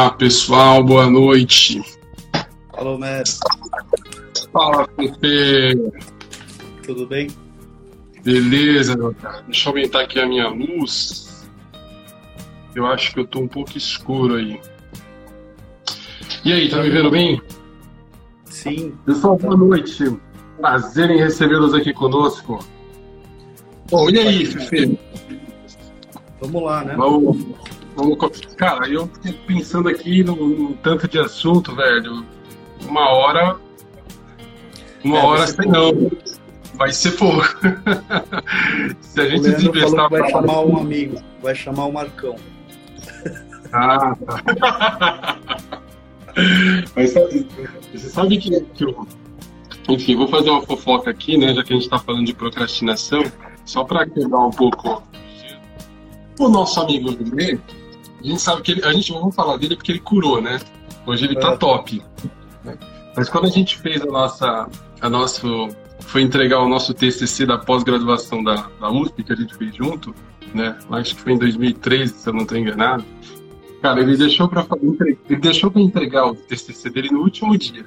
Olá, pessoal, boa noite. Alô, Mestre. Fala, Pepe. Tudo bem? Beleza, meu cara. Deixa eu aumentar aqui a minha luz. Eu acho que eu tô um pouco escuro aí. E aí, tá me vendo bem? Sim. Pessoal, boa noite. Prazer em recebê-los aqui conosco. Bom, e aí, Fefe? Vamos lá, né? Vamos, Cara, eu fiquei pensando aqui no, no tanto de assunto, velho. Uma hora. Uma É, hora sei não. Vai ser pouco. Se a gente que vai chamar um amigo, vai chamar o Marcão. Ah, tá. Mas sabe, você sabe que, que eu. Enfim, vou fazer uma fofoca aqui, né? Já que a gente está falando de procrastinação, só para quebrar um pouco o nosso amigo Lê. A gente sabe que ele. A gente não vai falar dele porque ele curou, né? Hoje ele tá É. top. Mas quando a gente fez a nossa. A nosso, foi entregar o nosso TCC da pós-graduação da, da USP, que a gente fez junto, né? Acho que foi em 2013, se eu não estou enganado. Cara, ele deixou para ele deixou para entregar o TCC dele no último dia.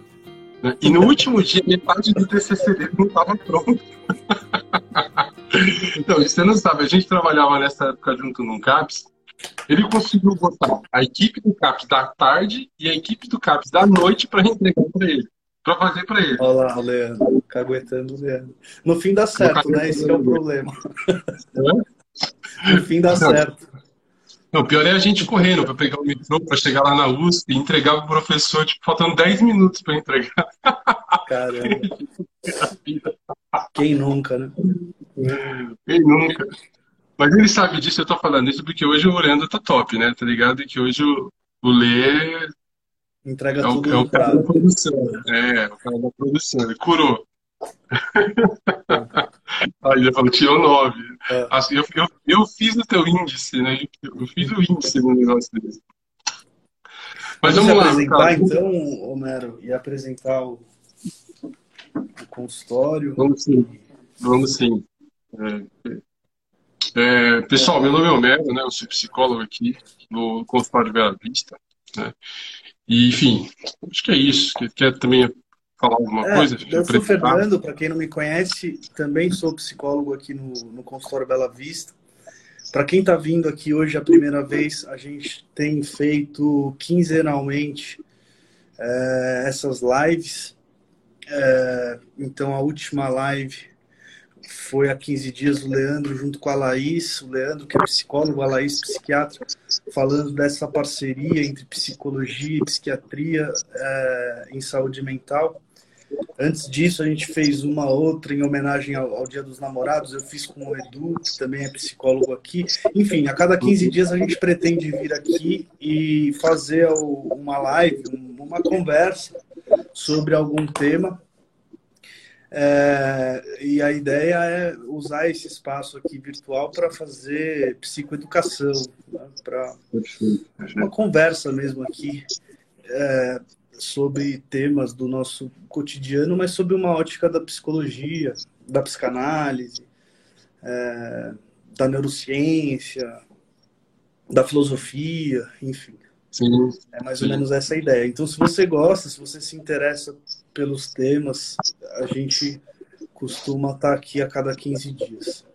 né? E no último dia, metade do TCC dele não estava pronto. então, você não sabe, a gente trabalhava nessa época junto num CAPS. Ele conseguiu botar a equipe do CAPS da tarde e a equipe do CAPS da noite para entregar para ele, para fazer para ele. Olha lá, o Leandro, caguetando o Leandro. No fim dá certo, né? Esse é o problema. No fim dá Não. certo. Não, o pior é a gente correndo para pegar o metrô, para chegar lá na USP e entregar pro professor, tipo, faltando 10 minutos para entregar. Caramba. Quem nunca, né? Quem nunca? Mas ele sabe disso, eu tô falando isso porque hoje o Leandro tá top, né? Tá ligado? E que hoje o, o Lê Entrega é o, tudo é o cara da produção. É, o cara da produção. Ele curou. Aí ele falou, tirou nove. É. Assim, eu, eu, eu fiz o teu índice, né? Eu fiz o índice no negócio desse. Mas Vamos vamos lá, apresentar cara. então, Homero, e apresentar o, o consultório. Vamos sim. Vamos sim. É, é, pessoal, meu nome é Homero, né? Eu sou psicólogo aqui no consultório de Bela Vista, né? E, enfim, acho que é isso. Quer, também falar alguma É, coisa? eu sou? Fernando, para quem não me conhece, também sou psicólogo aqui no, no consultório Bela Vista. Para quem está vindo aqui hoje a primeira vez, a gente tem feito quinzenalmente é, essas lives. É, então, a última live foi há 15 dias o Leandro junto com a Laís, o Leandro que é psicólogo, a Laís psiquiatra, falando dessa parceria entre psicologia e psiquiatria é, em saúde mental. Antes disso, a gente fez uma outra em homenagem ao, ao Dia dos Namorados. Eu fiz com o Edu, que também é psicólogo aqui. Enfim, a cada 15 dias a gente pretende vir aqui e fazer uma live, um- uma conversa sobre algum tema. É, a ideia é usar esse espaço aqui virtual para fazer psicoeducação, né? para uma conversa mesmo aqui é, sobre temas do nosso cotidiano, mas sob uma ótica da psicologia, da psicanálise, é, da neurociência, da filosofia, enfim. Sim, É mais ou menos essa a ideia. Então, se você gosta, se você se interessa pelos temas, a gente costuma estar aqui a cada 15 dias.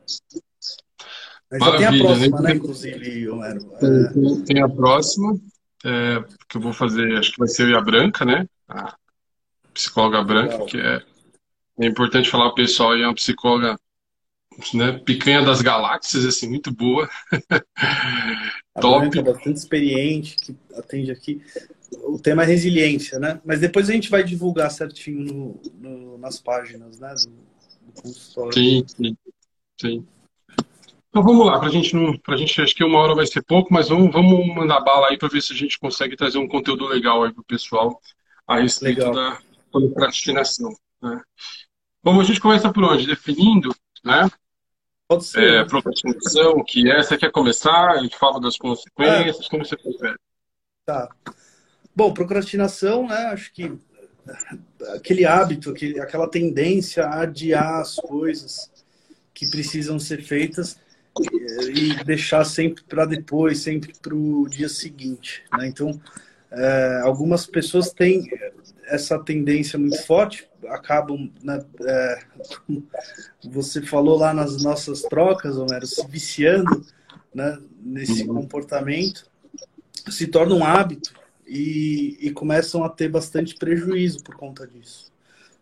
Mas já tem a próxima, né? inclusive, Homero? É, Tem, a próxima, é, que eu vou fazer, acho que vai ser a Branca, né? A psicóloga Branca, Legal. que é, é importante falar, o pessoal aí é uma psicóloga, né, picanha das galáxias, assim, muito boa. A Top. Branca é bastante experiente, que atende aqui. O tema é resiliência, né? Mas depois a gente vai divulgar certinho no- no- nas páginas, né? Do, do. Sim, sim, sim. Então vamos lá, pra gente não, pra gente, acho que uma hora vai ser pouco, mas vamos, vamos mandar bala aí para ver se a gente consegue trazer um conteúdo legal aí pro pessoal a respeito Legal. da procrastinação, né? Bom, a gente começa por onde? Definindo, né? Pode ser. É, procrastinação, o que é? Você quer começar? A gente fala das consequências, como você prefere? Tá. Bom, procrastinação, né? Acho que aquele hábito, aquela tendência a adiar as coisas que precisam ser feitas e deixar sempre para depois, sempre para o dia seguinte. Né? Então, é, algumas pessoas têm essa tendência muito forte, acabam, né, é, você falou lá nas nossas trocas, Homero, se viciando né, nesse uhum. comportamento, se torna um hábito e, e começam a ter bastante prejuízo por conta disso.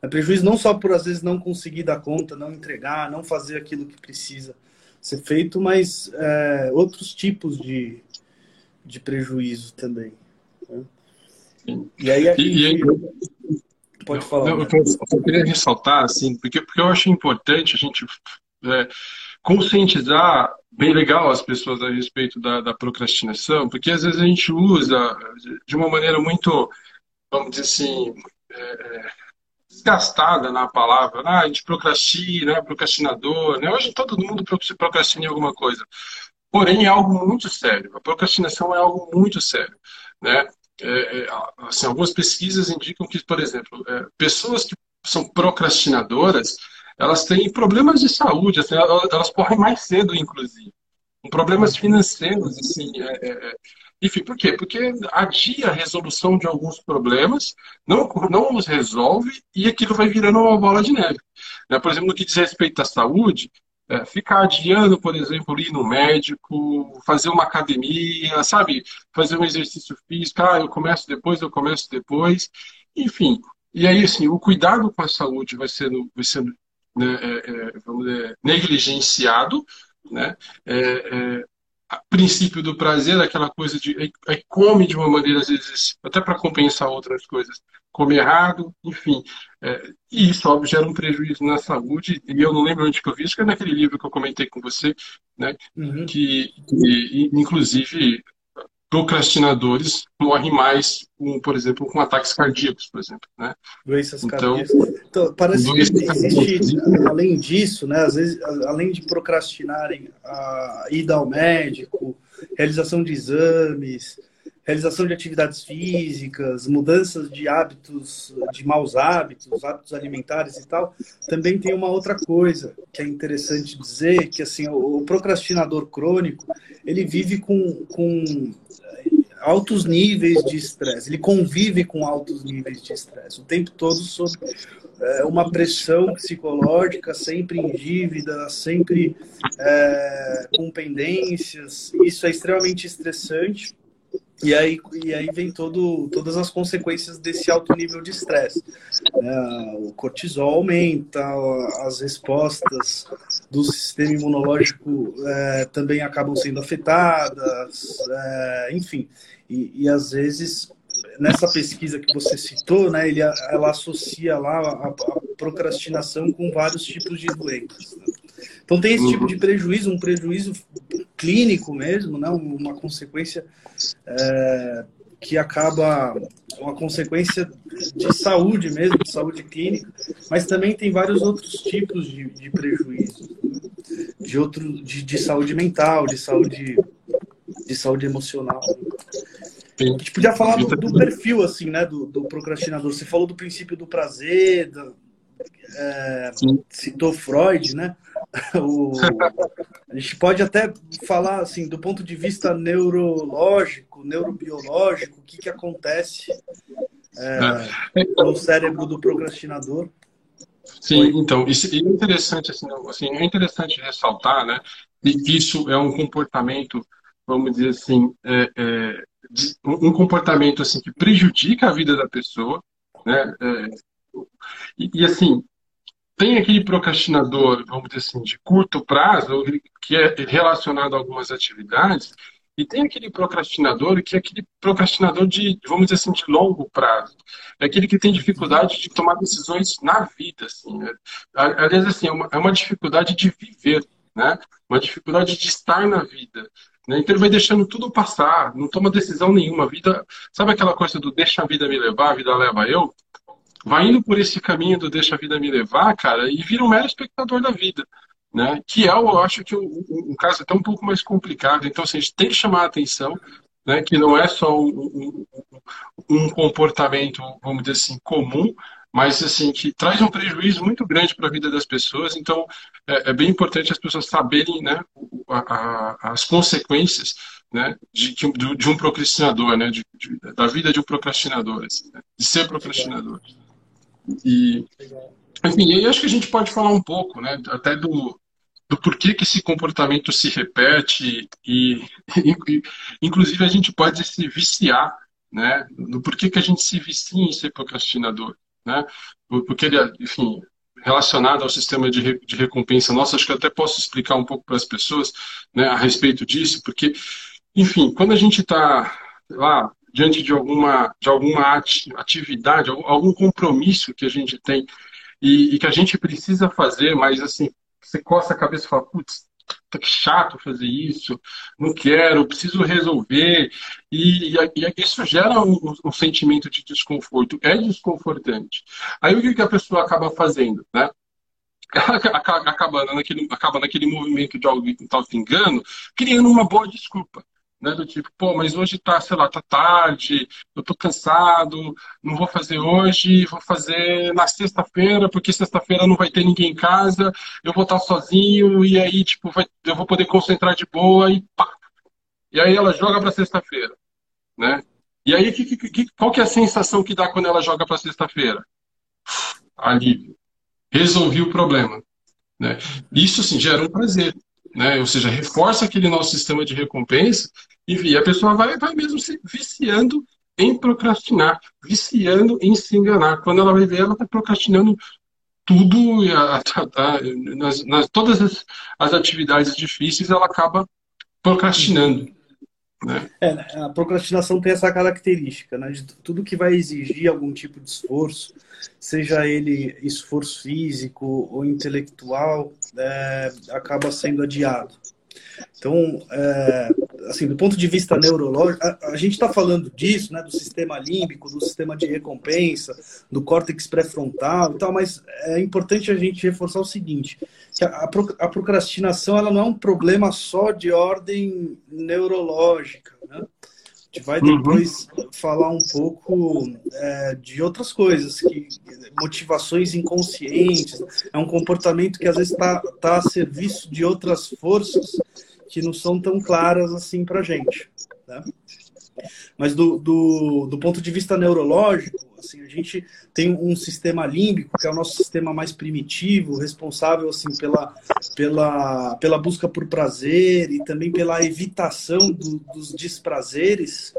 É prejuízo não só por às vezes não conseguir dar conta, não entregar, não fazer aquilo que precisa ser feito, mas é, outros tipos de, de prejuízo também. Né? E aí, e, aí pode falar. Não, eu, eu, queria ressaltar assim, porque porque eu acho importante a gente é, conscientizar bem legal as pessoas a respeito da, da procrastinação, porque às vezes a gente usa de uma maneira muito, vamos dizer assim, é, é desgastada na palavra. Ah, a gente procrastina, é procrastinador. Né? Hoje todo mundo procrastina em alguma coisa. Porém, é algo muito sério. A procrastinação é algo muito sério. Né? É, é, assim, algumas pesquisas indicam que, por exemplo, pessoas que são procrastinadoras, elas têm problemas de saúde, assim, elas, morrem mais cedo, inclusive. Problemas financeiros, assim, é, é, é enfim, por quê? Porque adia a resolução de alguns problemas, não, não os resolve e aquilo vai virando uma bola de neve. Né? Por exemplo, no que diz respeito à saúde, é, ficar adiando, por exemplo, ir no médico, fazer uma academia, sabe? Fazer um exercício físico, ah, eu começo depois, eu começo depois. Enfim, e aí, assim, o cuidado com a saúde vai sendo, vai sendo né, é, é, dizer, negligenciado, né? É, é princípio do prazer, aquela coisa de aí come de uma maneira, às vezes, até para compensar outras coisas, come errado, enfim. É, e isso, óbvio, gera um prejuízo na saúde. E eu não lembro onde que eu vi, acho que é naquele livro que eu comentei com você, né? Uhum. Que, que, inclusive, procrastinadores morrem mais, com, por exemplo, com ataques cardíacos, por exemplo. Né? Doenças então, cardíacas. Então, parece que existe, além disso, né, às vezes, além de procrastinarem a ida ao médico, realização de exames, realização de atividades físicas, mudanças de hábitos, de maus hábitos, hábitos alimentares e tal, também tem uma outra coisa que é interessante dizer, que assim, o procrastinador crônico, ele vive com, com altos níveis de estresse, ele convive com altos níveis de estresse o tempo todo sob é, uma pressão psicológica, sempre em dívida, sempre é, com pendências. Isso é extremamente estressante. E aí, e aí vem todo, todas as consequências desse alto nível de estresse. É, o cortisol aumenta, as respostas do sistema imunológico é, também acabam sendo afetadas, é, enfim. E, e, às vezes, nessa pesquisa que você citou, né, ele, ela associa lá a, a procrastinação com vários tipos de doenças. Né? Então tem esse tipo de prejuízo, um prejuízo clínico mesmo, né? uma consequência é, que acaba uma consequência de saúde mesmo, de saúde clínica, mas também tem vários outros tipos de, de prejuízos, de outro, de, de, saúde mental, de saúde, de saúde emocional. A gente podia falar do, do perfil assim, né, do, do, procrastinador. Você falou do princípio do prazer, do, é, citou Freud, né? o, a gente pode até falar assim, do ponto de vista neurológico, neurobiológico, o que, que acontece é, no cérebro do procrastinador. Sim, então, isso é interessante, assim, assim, é interessante ressaltar, né, que isso é um comportamento, vamos dizer assim, é, é, um comportamento assim que prejudica a vida da pessoa, né, é, e, e, assim, tem aquele procrastinador, vamos dizer assim, de curto prazo, que é relacionado a algumas atividades, e tem aquele procrastinador que é aquele procrastinador de, vamos dizer assim, de longo prazo. É aquele que tem dificuldade de tomar decisões na vida. Assim, né? Aliás, assim, é uma, é uma dificuldade de viver, né? uma dificuldade de estar na vida. Né? Então ele vai deixando tudo passar, não toma decisão nenhuma. A vida, sabe aquela coisa do deixa a vida me levar, a vida leva eu? Vai indo por esse caminho do deixa a vida me levar, cara, e vira um mero espectador da vida. Né? Que é, eu acho que um caso até um pouco mais complicado. Então, assim, a gente tem que chamar a atenção, né? que não é só um, um, um comportamento, vamos dizer assim, comum, mas assim que traz um prejuízo muito grande para a vida das pessoas. Então é, é, bem importante as pessoas saberem, né, a, a, as consequências, né, de, de, um procrastinador, né, de, da vida de um procrastinador, assim, né, de ser procrastinador. E enfim, aí acho que a gente pode falar um pouco, né, até do do porquê que esse comportamento se repete e, inclusive, a gente pode se viciar, né? Do porquê que a gente se vicia em ser procrastinador, né? Porque ele, enfim, relacionado ao sistema de, de recompensa nosso, acho que eu até posso explicar um pouco para as pessoas, né, a respeito disso, porque, enfim, quando a gente está lá diante de alguma de alguma atividade, algum compromisso que a gente tem e, e que a gente precisa fazer, mas assim você coça a cabeça e fala, putz, tá que chato fazer isso, não quero, preciso resolver. E, e, e isso gera um, um, sentimento de desconforto, é desconfortante. Aí o que, a pessoa acaba fazendo, né? acaba naquele, acaba naquele movimento de auto-engano, criando uma boa desculpa né? Do tipo, pô, mas hoje tá, sei lá, tá tarde, eu tô cansado, não vou fazer hoje, vou fazer na sexta-feira, porque sexta-feira não vai ter ninguém em casa, eu vou estar sozinho, e aí, tipo, vai, eu vou poder concentrar de boa e pá. E aí ela joga para sexta-feira, né? E aí, que, que, qual que é a sensação que dá quando ela joga para sexta-feira? Alívio. Resolvi o problema. Né? Isso, assim, gera um prazer né? Ou seja, reforça aquele nosso sistema de recompensa e a pessoa vai, vai mesmo se viciando em procrastinar, viciando em se enganar. Quando ela vai ver, ela está procrastinando tudo, a, a, a, nas, nas, todas as, as atividades difíceis, ela acaba procrastinando. Né? É, a procrastinação tem essa característica, né? Tudo que vai exigir algum tipo de esforço, seja ele esforço físico ou intelectual, é, acaba sendo adiado. Então, é, assim, do ponto de vista neurológico, a, a gente está falando disso, né, do sistema límbico, do sistema de recompensa, do córtex pré-frontal e tal, mas é importante a gente reforçar o seguinte, que a, a procrastinação ela não é um problema só de ordem neurológica, gente vai uhum. depois uhum. falar um pouco é, de outras coisas, que motivações inconscientes, é um comportamento que às vezes está tá a serviço de outras forças que não são tão claras assim para a gente. Né? Mas do, do, do, ponto de vista neurológico, assim, a gente tem um sistema límbico, que é o nosso sistema mais primitivo, responsável assim, pela, pela, pela busca por prazer e também pela evitação do, dos desprazeres,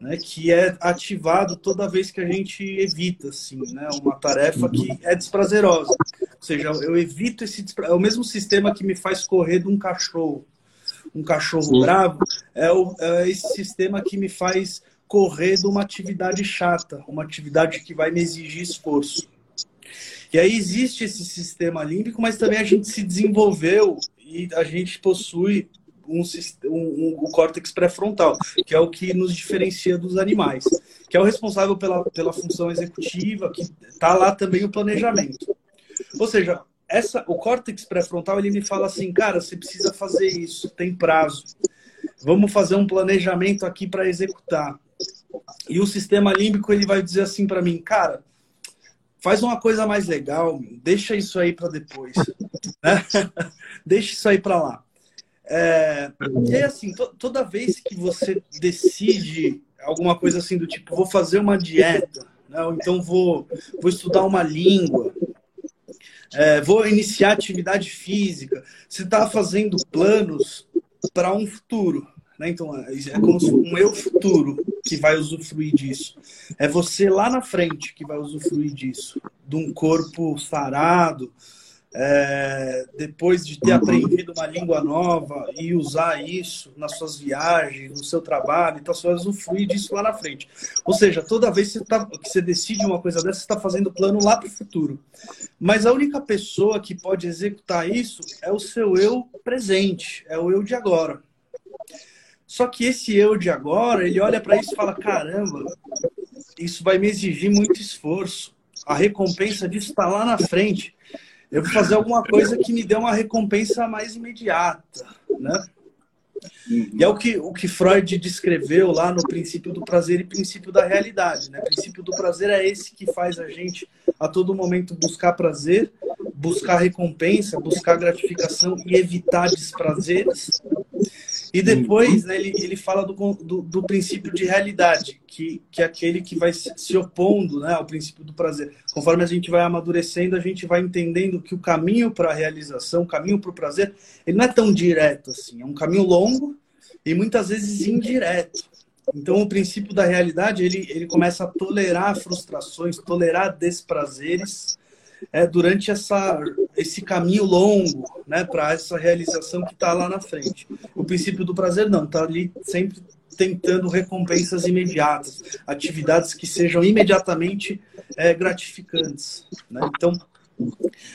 né, que é ativado toda vez que a gente evita assim, né, uma tarefa que é desprazerosa. Ou seja, eu evito esse. É o mesmo sistema que me faz correr de um cachorro um cachorro Sim. bravo, é, o, é esse sistema que me faz correr de uma atividade chata, uma atividade que vai me exigir esforço. E aí existe esse sistema límbico, mas também a gente se desenvolveu e a gente possui um, um, um, o córtex pré-frontal, que é o que nos diferencia dos animais, que é o responsável pela, pela função executiva, que está lá também o planejamento. Ou seja, essa, o córtex pré-frontal ele me fala assim, cara, você precisa fazer isso, tem prazo. Vamos fazer um planejamento aqui para executar. E o sistema límbico ele vai dizer assim para mim, cara, faz uma coisa mais legal, deixa isso aí para depois, né? deixa isso aí para lá. É, e aí, assim, to, toda vez que você decide alguma coisa assim do tipo, vou fazer uma dieta, né? ou então vou, vou estudar uma língua, é, vou iniciar atividade física. Você está fazendo planos para um futuro. Né? Então, é, é como um eu futuro que vai usufruir disso. É você lá na frente que vai usufruir disso. De um corpo sarado, é, depois de ter aprendido uma língua nova e usar isso nas suas viagens, no seu trabalho, então você vai usufruir disso lá na frente. Ou seja, toda vez que você, tá, que você decide uma coisa dessa, você está fazendo plano lá para o futuro. Mas a única pessoa que pode executar isso é o seu eu presente, é o eu de agora. Só que esse eu de agora, ele olha para isso e fala: caramba, isso vai me exigir muito esforço. A recompensa disso está lá na frente eu vou fazer alguma coisa que me dê uma recompensa mais imediata, né? E é o que, o que Freud descreveu lá no princípio do prazer e princípio da realidade. Né? O princípio do prazer é esse que faz a gente a todo momento buscar prazer, buscar recompensa, buscar gratificação e evitar desprazeres. E depois né, ele, ele fala do, do, do, princípio de realidade, que, que é aquele que vai se opondo né, ao princípio do prazer. Conforme a gente vai amadurecendo, a gente vai entendendo que o caminho para a realização, o caminho para o prazer, ele não é tão direto assim. É um caminho longo e muitas vezes indireto. Então, o princípio da realidade, ele, ele começa a tolerar frustrações, tolerar desprazeres, é, durante essa, esse caminho longo né, para essa realização que está lá na frente. O princípio do prazer não, está ali sempre tentando recompensas imediatas, atividades que sejam imediatamente é, gratificantes. Né? Então,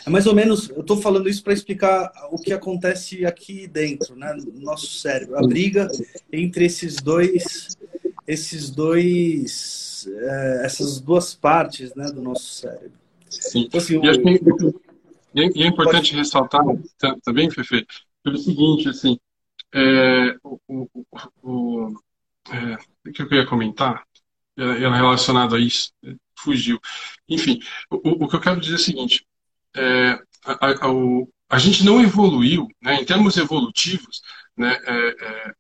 é mais ou menos, eu estou falando isso para explicar o que acontece aqui dentro, né, no nosso cérebro, a briga entre esses dois, esses dois, é, essas duas partes, né, do nosso cérebro. Sim. Então, assim, e, o... e, é importante Pode... ressaltar também, Fefe, pelo seguinte, assim, é, o, o, o, é, o que eu ia comentar era relacionado a isso, fugiu. Enfim, o, o que eu quero dizer é o seguinte, é, a, a, a, gente não evoluiu, né, em termos evolutivos, né, é, é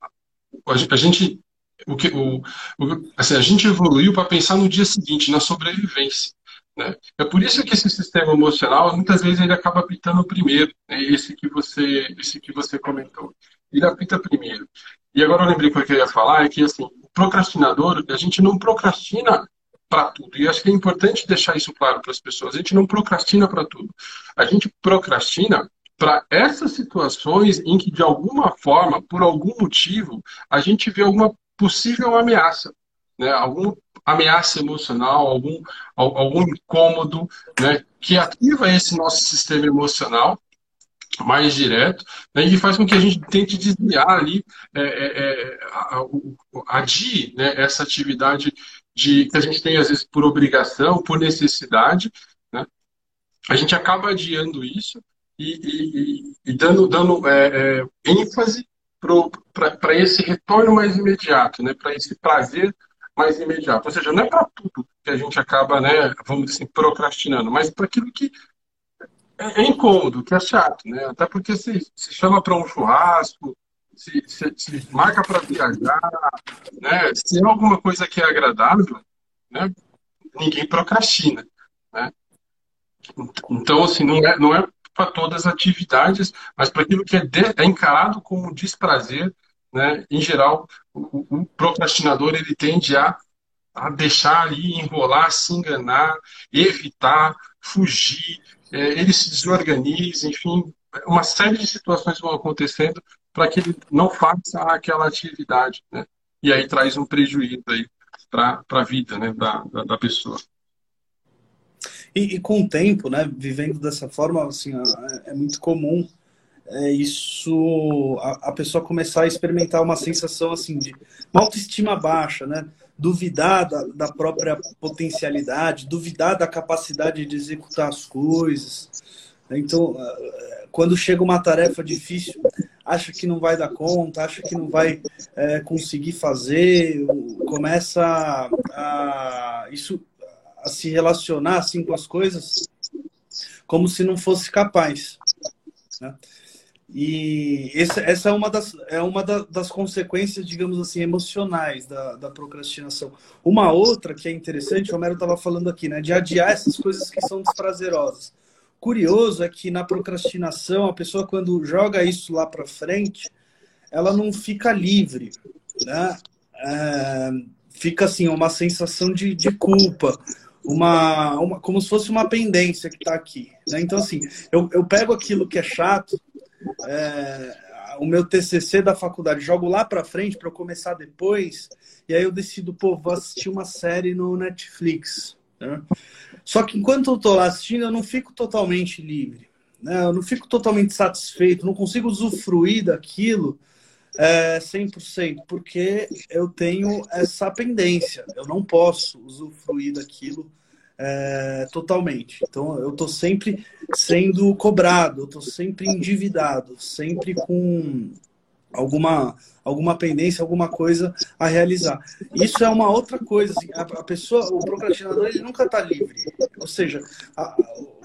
a, gente o que o, o assim, a gente evoluiu para pensar no dia seguinte, na sobrevivência. Né? É por isso que esse sistema emocional, muitas vezes, ele acaba apitando primeiro, né? esse, que você, esse que você comentou. Ele apita primeiro. E agora eu lembrei que eu queria falar, é que assim, o procrastinador, a gente não procrastina para tudo. E acho que é importante deixar isso claro para as pessoas. A gente não procrastina para tudo. A gente procrastina para essas situações em que, de alguma forma, por algum motivo, a gente vê alguma possível ameaça, né? algum ameaça emocional, algum, algum incômodo, né, que ativa esse nosso sistema emocional mais direto né, e faz com que a gente tente desviar ali, é, é, é adie né, essa atividade de, que a gente tem às vezes por obrigação, por necessidade, né, a gente acaba adiando isso e, e, e dando, dando é, é ênfase para esse retorno mais imediato, né, para esse prazer mais imediato. Ou seja, não é para tudo que a gente acaba, né, vamos dizer assim, procrastinando, mas para aquilo que é, é, incômodo, que é chato, né? Até porque se, se chama para um churrasco, se, se, se marca para viajar, né? Se é alguma coisa que é agradável, né? Ninguém procrastina, né? Então, assim, não é, não é para todas as atividades, mas para aquilo que é, de, é encarado como desprazer, né? Em geral, o, o procrastinador ele tende a, a deixar ali, enrolar, se enganar, evitar, fugir, é, ele se desorganiza, enfim, uma série de situações vão acontecendo para que ele não faça aquela atividade, né? E aí traz um prejuízo aí para a vida né, da, da, da pessoa. E, e, com o tempo, né, vivendo dessa forma, assim, é, é muito comum é isso a, a, pessoa começar a experimentar uma sensação assim de uma autoestima baixa, né? Duvidar da, da própria potencialidade, duvidar da capacidade de executar as coisas. Então, quando chega uma tarefa difícil, acha que não vai dar conta, acha que não vai é, conseguir fazer, começa a, a, isso a se relacionar assim com as coisas como se não fosse capaz. Né? E essa, essa é uma, das, é uma da, das consequências, digamos assim, emocionais da, da procrastinação. Uma outra que é interessante, o Homero estava falando aqui, né, de adiar essas coisas que são desprazerosas. Curioso é que na procrastinação, a pessoa, quando joga isso lá para frente, ela não fica livre, né? É, fica assim, uma sensação de, de culpa, uma, uma, como se fosse uma pendência que está aqui. Né? Então, assim, eu, eu pego aquilo que é chato, é, o meu TCC da faculdade, jogo lá para frente para começar depois, e aí eu decido, pô, vou assistir uma série no Netflix. Né? Só que enquanto eu estou lá assistindo, eu não fico totalmente livre. Né? Eu não fico totalmente satisfeito, não consigo usufruir daquilo é, 100%, porque eu tenho essa pendência. Eu não posso usufruir daquilo é, totalmente. Então, eu estou sempre sendo cobrado, estou sempre endividado, sempre com alguma alguma pendência, alguma coisa a realizar. Isso é uma outra coisa. Assim, a, a, pessoa, o procrastinador, ele nunca está livre. Ou seja, a,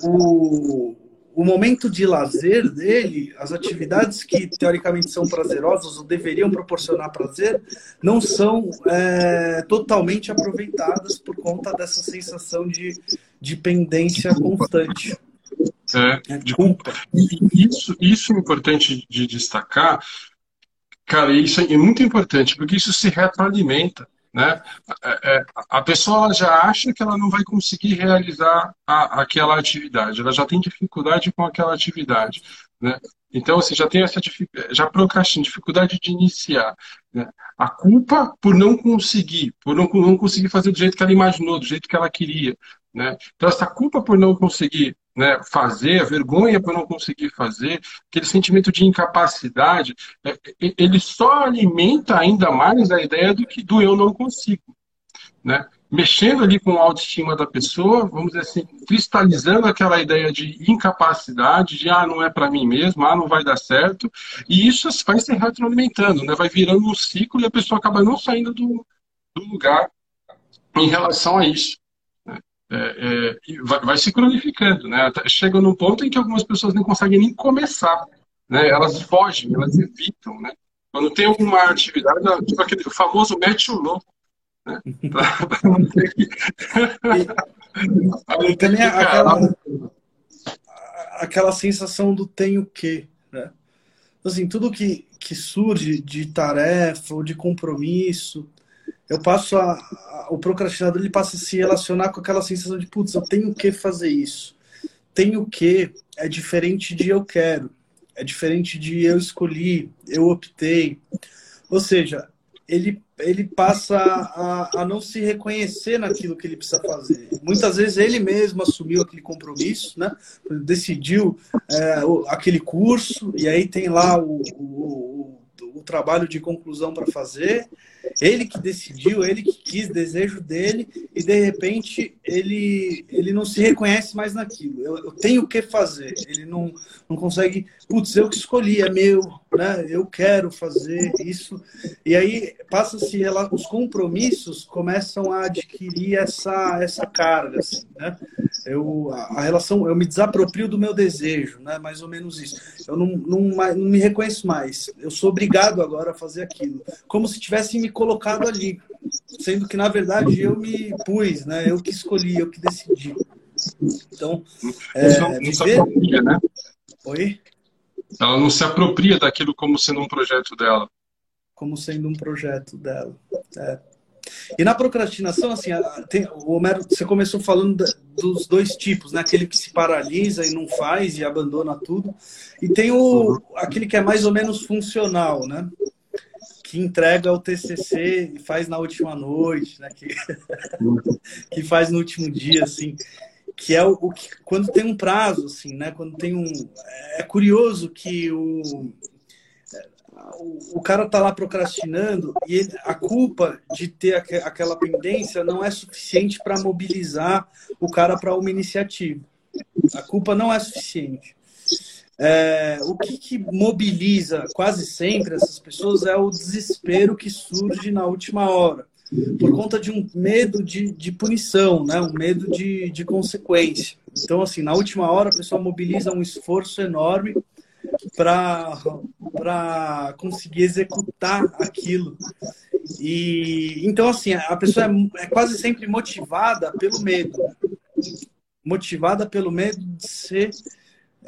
o, o momento de lazer dele, as atividades que teoricamente são prazerosas ou deveriam proporcionar prazer, não são é, totalmente aproveitadas por conta dessa sensação de, de pendência constante. É, de culpa. Isso, isso é importante de destacar, Cara, isso é muito importante, porque isso se retroalimenta. Né? É, é, a pessoa já acha que ela não vai conseguir realizar a, aquela atividade, ela já tem dificuldade com aquela atividade. Né? Então, você já tem essa já procrastina, dificuldade de iniciar. Né? A culpa por não conseguir, por não, não conseguir fazer do jeito que ela imaginou, do jeito que ela queria. Né? Então, essa culpa por não conseguir né, fazer, a vergonha por não conseguir fazer, aquele sentimento de incapacidade, é, ele só alimenta ainda mais a ideia do que do eu não consigo. Né? Mexendo ali com a autoestima da pessoa, vamos dizer assim, cristalizando aquela ideia de incapacidade, de ah, não é para mim mesmo, ah, não vai dar certo, e isso vai se retroalimentando, né? vai virando um ciclo e a pessoa acaba não saindo do, do lugar em relação a isso é, é, vai, vai, se cronificando, né? Chega num ponto em que algumas pessoas nem conseguem nem começar, né? Elas fogem, elas evitam, né? Quando tem alguma atividade, tipo aquele famoso mete o louco, né? Pra, pra não ter que... e, também aquela, aquela sensação do tenho que, né? Assim, tudo que, que surge de tarefa ou de compromisso, eu passo a, a, o procrastinador ele passa a se relacionar com aquela sensação de putz, eu tenho que fazer isso. Tenho que é diferente de eu quero, é diferente de eu escolhi, eu optei. Ou seja, ele, ele passa a, a não se reconhecer naquilo que ele precisa fazer. Muitas vezes ele mesmo assumiu aquele compromisso, né? decidiu é, aquele curso, e aí tem lá o, o, o, o trabalho de conclusão para fazer, ele que decidiu, ele que quis, desejo dele, e de repente ele, ele não se reconhece mais naquilo. Eu, eu tenho o que fazer. Ele não, não consegue, putz, eu que escolhi, é meu, né? eu quero fazer isso. E aí passa-se, os compromissos começam a adquirir essa, essa carga. Assim, né? eu, a, relação, eu me desaproprio do meu desejo, né? mais ou menos isso. Eu não, não, não me reconheço mais. Eu sou obrigado agora a fazer aquilo. Como se tivesse me colocado ali. Sendo que, na verdade, eu me pus, né? eu que escolhi, eu que decidi. Então, é, não, não se apropria, né? Oi? Ela não se apropria daquilo como sendo um projeto dela. Como sendo um projeto dela. É. E na procrastinação, assim, tem, o Homero, você começou falando da, dos dois tipos, né? Aquele que se paralisa e não faz e abandona tudo. E tem o, uhum. aquele que é mais ou menos funcional, né? Que entrega o TCC e faz na última noite, né? Que, que faz no último dia, assim. Que é o, o que, quando tem um prazo, assim, né? Quando tem um... É curioso que o o, cara tá lá procrastinando e ele, a culpa de ter aqu aquela pendência não é suficiente para mobilizar o cara para uma iniciativa. A culpa não é suficiente. É, o que, que, mobiliza quase sempre essas pessoas é o desespero que surge na última hora, por conta de um medo de, de punição, né? um medo de, de consequência. Então, assim, na última hora a pessoa mobiliza um esforço enorme para conseguir executar aquilo. E então assim, a pessoa é, é, quase sempre motivada pelo medo, motivada pelo medo de ser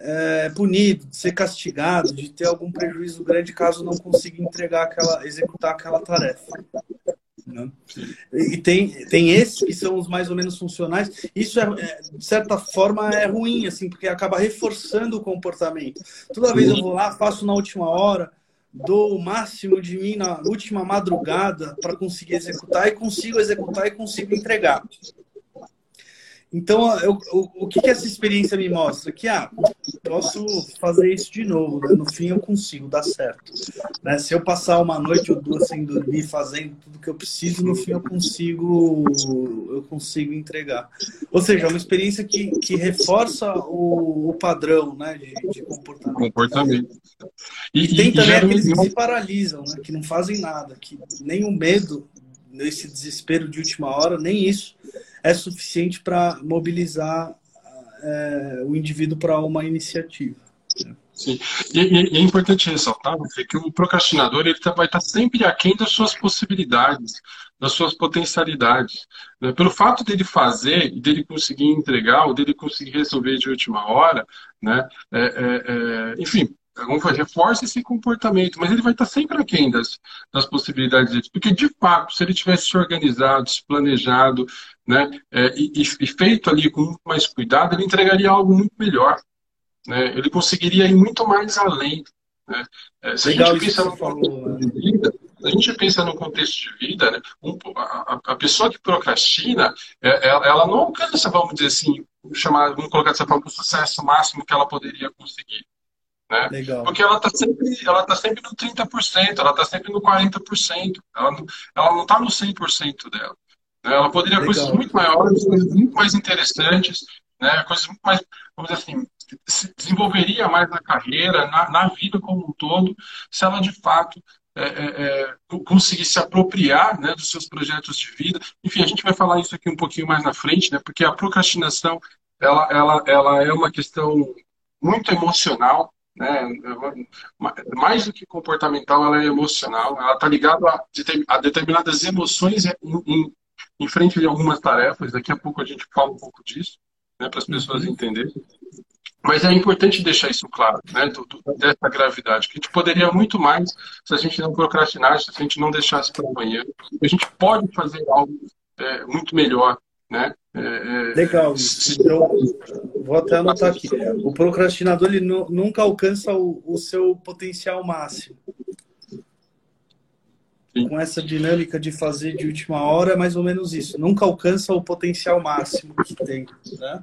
é, punido, de ser castigado, de ter algum prejuízo grande caso não consiga entregar aquela, executar aquela tarefa. Né? E tem, tem esses que são os mais ou menos funcionais. Isso, é, é, de certa forma, é ruim, assim, porque acaba reforçando o comportamento. Toda vez eu vou lá, faço na última hora, dou o máximo de mim na última madrugada para conseguir executar e consigo executar e consigo entregar. Então, eu, o, o que, que essa experiência me mostra? Que, ah, posso fazer isso de novo, né? no fim eu consigo, dá certo. Né? Se eu passar uma noite ou duas sem dormir, fazendo tudo que eu preciso, no fim eu consigo, eu consigo entregar. Ou seja, é uma experiência que, que reforça o, o padrão né? de, de comportamento. Comportamento. E, e tem e, também aqueles que se paralisam, né? que não fazem nada, que nem o medo, nesse desespero de última hora, nem isso é suficiente para mobilizar é, o indivíduo para uma iniciativa. Sim, e, e, é importante ressaltar que o procrastinador ele tá, vai estar tá sempre aquém das suas possibilidades, das suas potencialidades. Né? Pelo fato dele fazer e dele conseguir entregar, ou dele conseguir resolver de última hora, né? É, é, é, enfim, vamos fazer, reforça esse comportamento, mas ele vai estar sempre aquém das, das possibilidades dele. Porque, de fato, se ele tivesse se organizado, se planejado, né, é, e, e, feito ali com muito mais cuidado, ele entregaria algo muito melhor. Né? Ele conseguiria ir muito mais além. Né? É, se Legal, a gente pensa no contexto né? de vida, a gente pensa no contexto de vida, né, um, a, a, pessoa que procrastina, é, ela, ela, não alcança, vamos dizer assim, chamar, vamos colocar dessa forma, o sucesso máximo que ela poderia conseguir. Né? Legal. Porque ela está sempre, ela tá sempre no 30%, ela está sempre no 40%, ela ela não está no 100% dela. Né? Ela poderia Legal. coisas muito maiores, coisas muito mais interessantes, né? coisas muito mais, vamos dizer assim, se desenvolveria mais na carreira, na, na vida como um todo, se ela de fato é, é, é conseguir se apropriar né, dos seus projetos de vida. Enfim, a gente vai falar isso aqui um pouquinho mais na frente, né, porque a procrastinação ela, ela, ela é uma questão muito emocional, né? Mais do que comportamental, ela é emocional. Ela está ligada a, a, determinadas emoções em, em, em, frente a algumas tarefas. Daqui a pouco a gente fala um pouco disso, né, para as pessoas uhum. entenderem. Mas é importante deixar isso claro, né, do, do, dessa gravidade, que a gente poderia muito mais se a gente não procrastinasse, se a gente não deixasse para amanhã. A gente pode fazer algo é, muito melhor, né? É, é Legal. Se... Então, vou até anotar aqui. O procrastinador ele nunca alcança o, o seu potencial máximo. Sim. Com essa dinâmica de fazer de última hora, é mais ou menos isso. Nunca alcança o potencial máximo que tem. Né?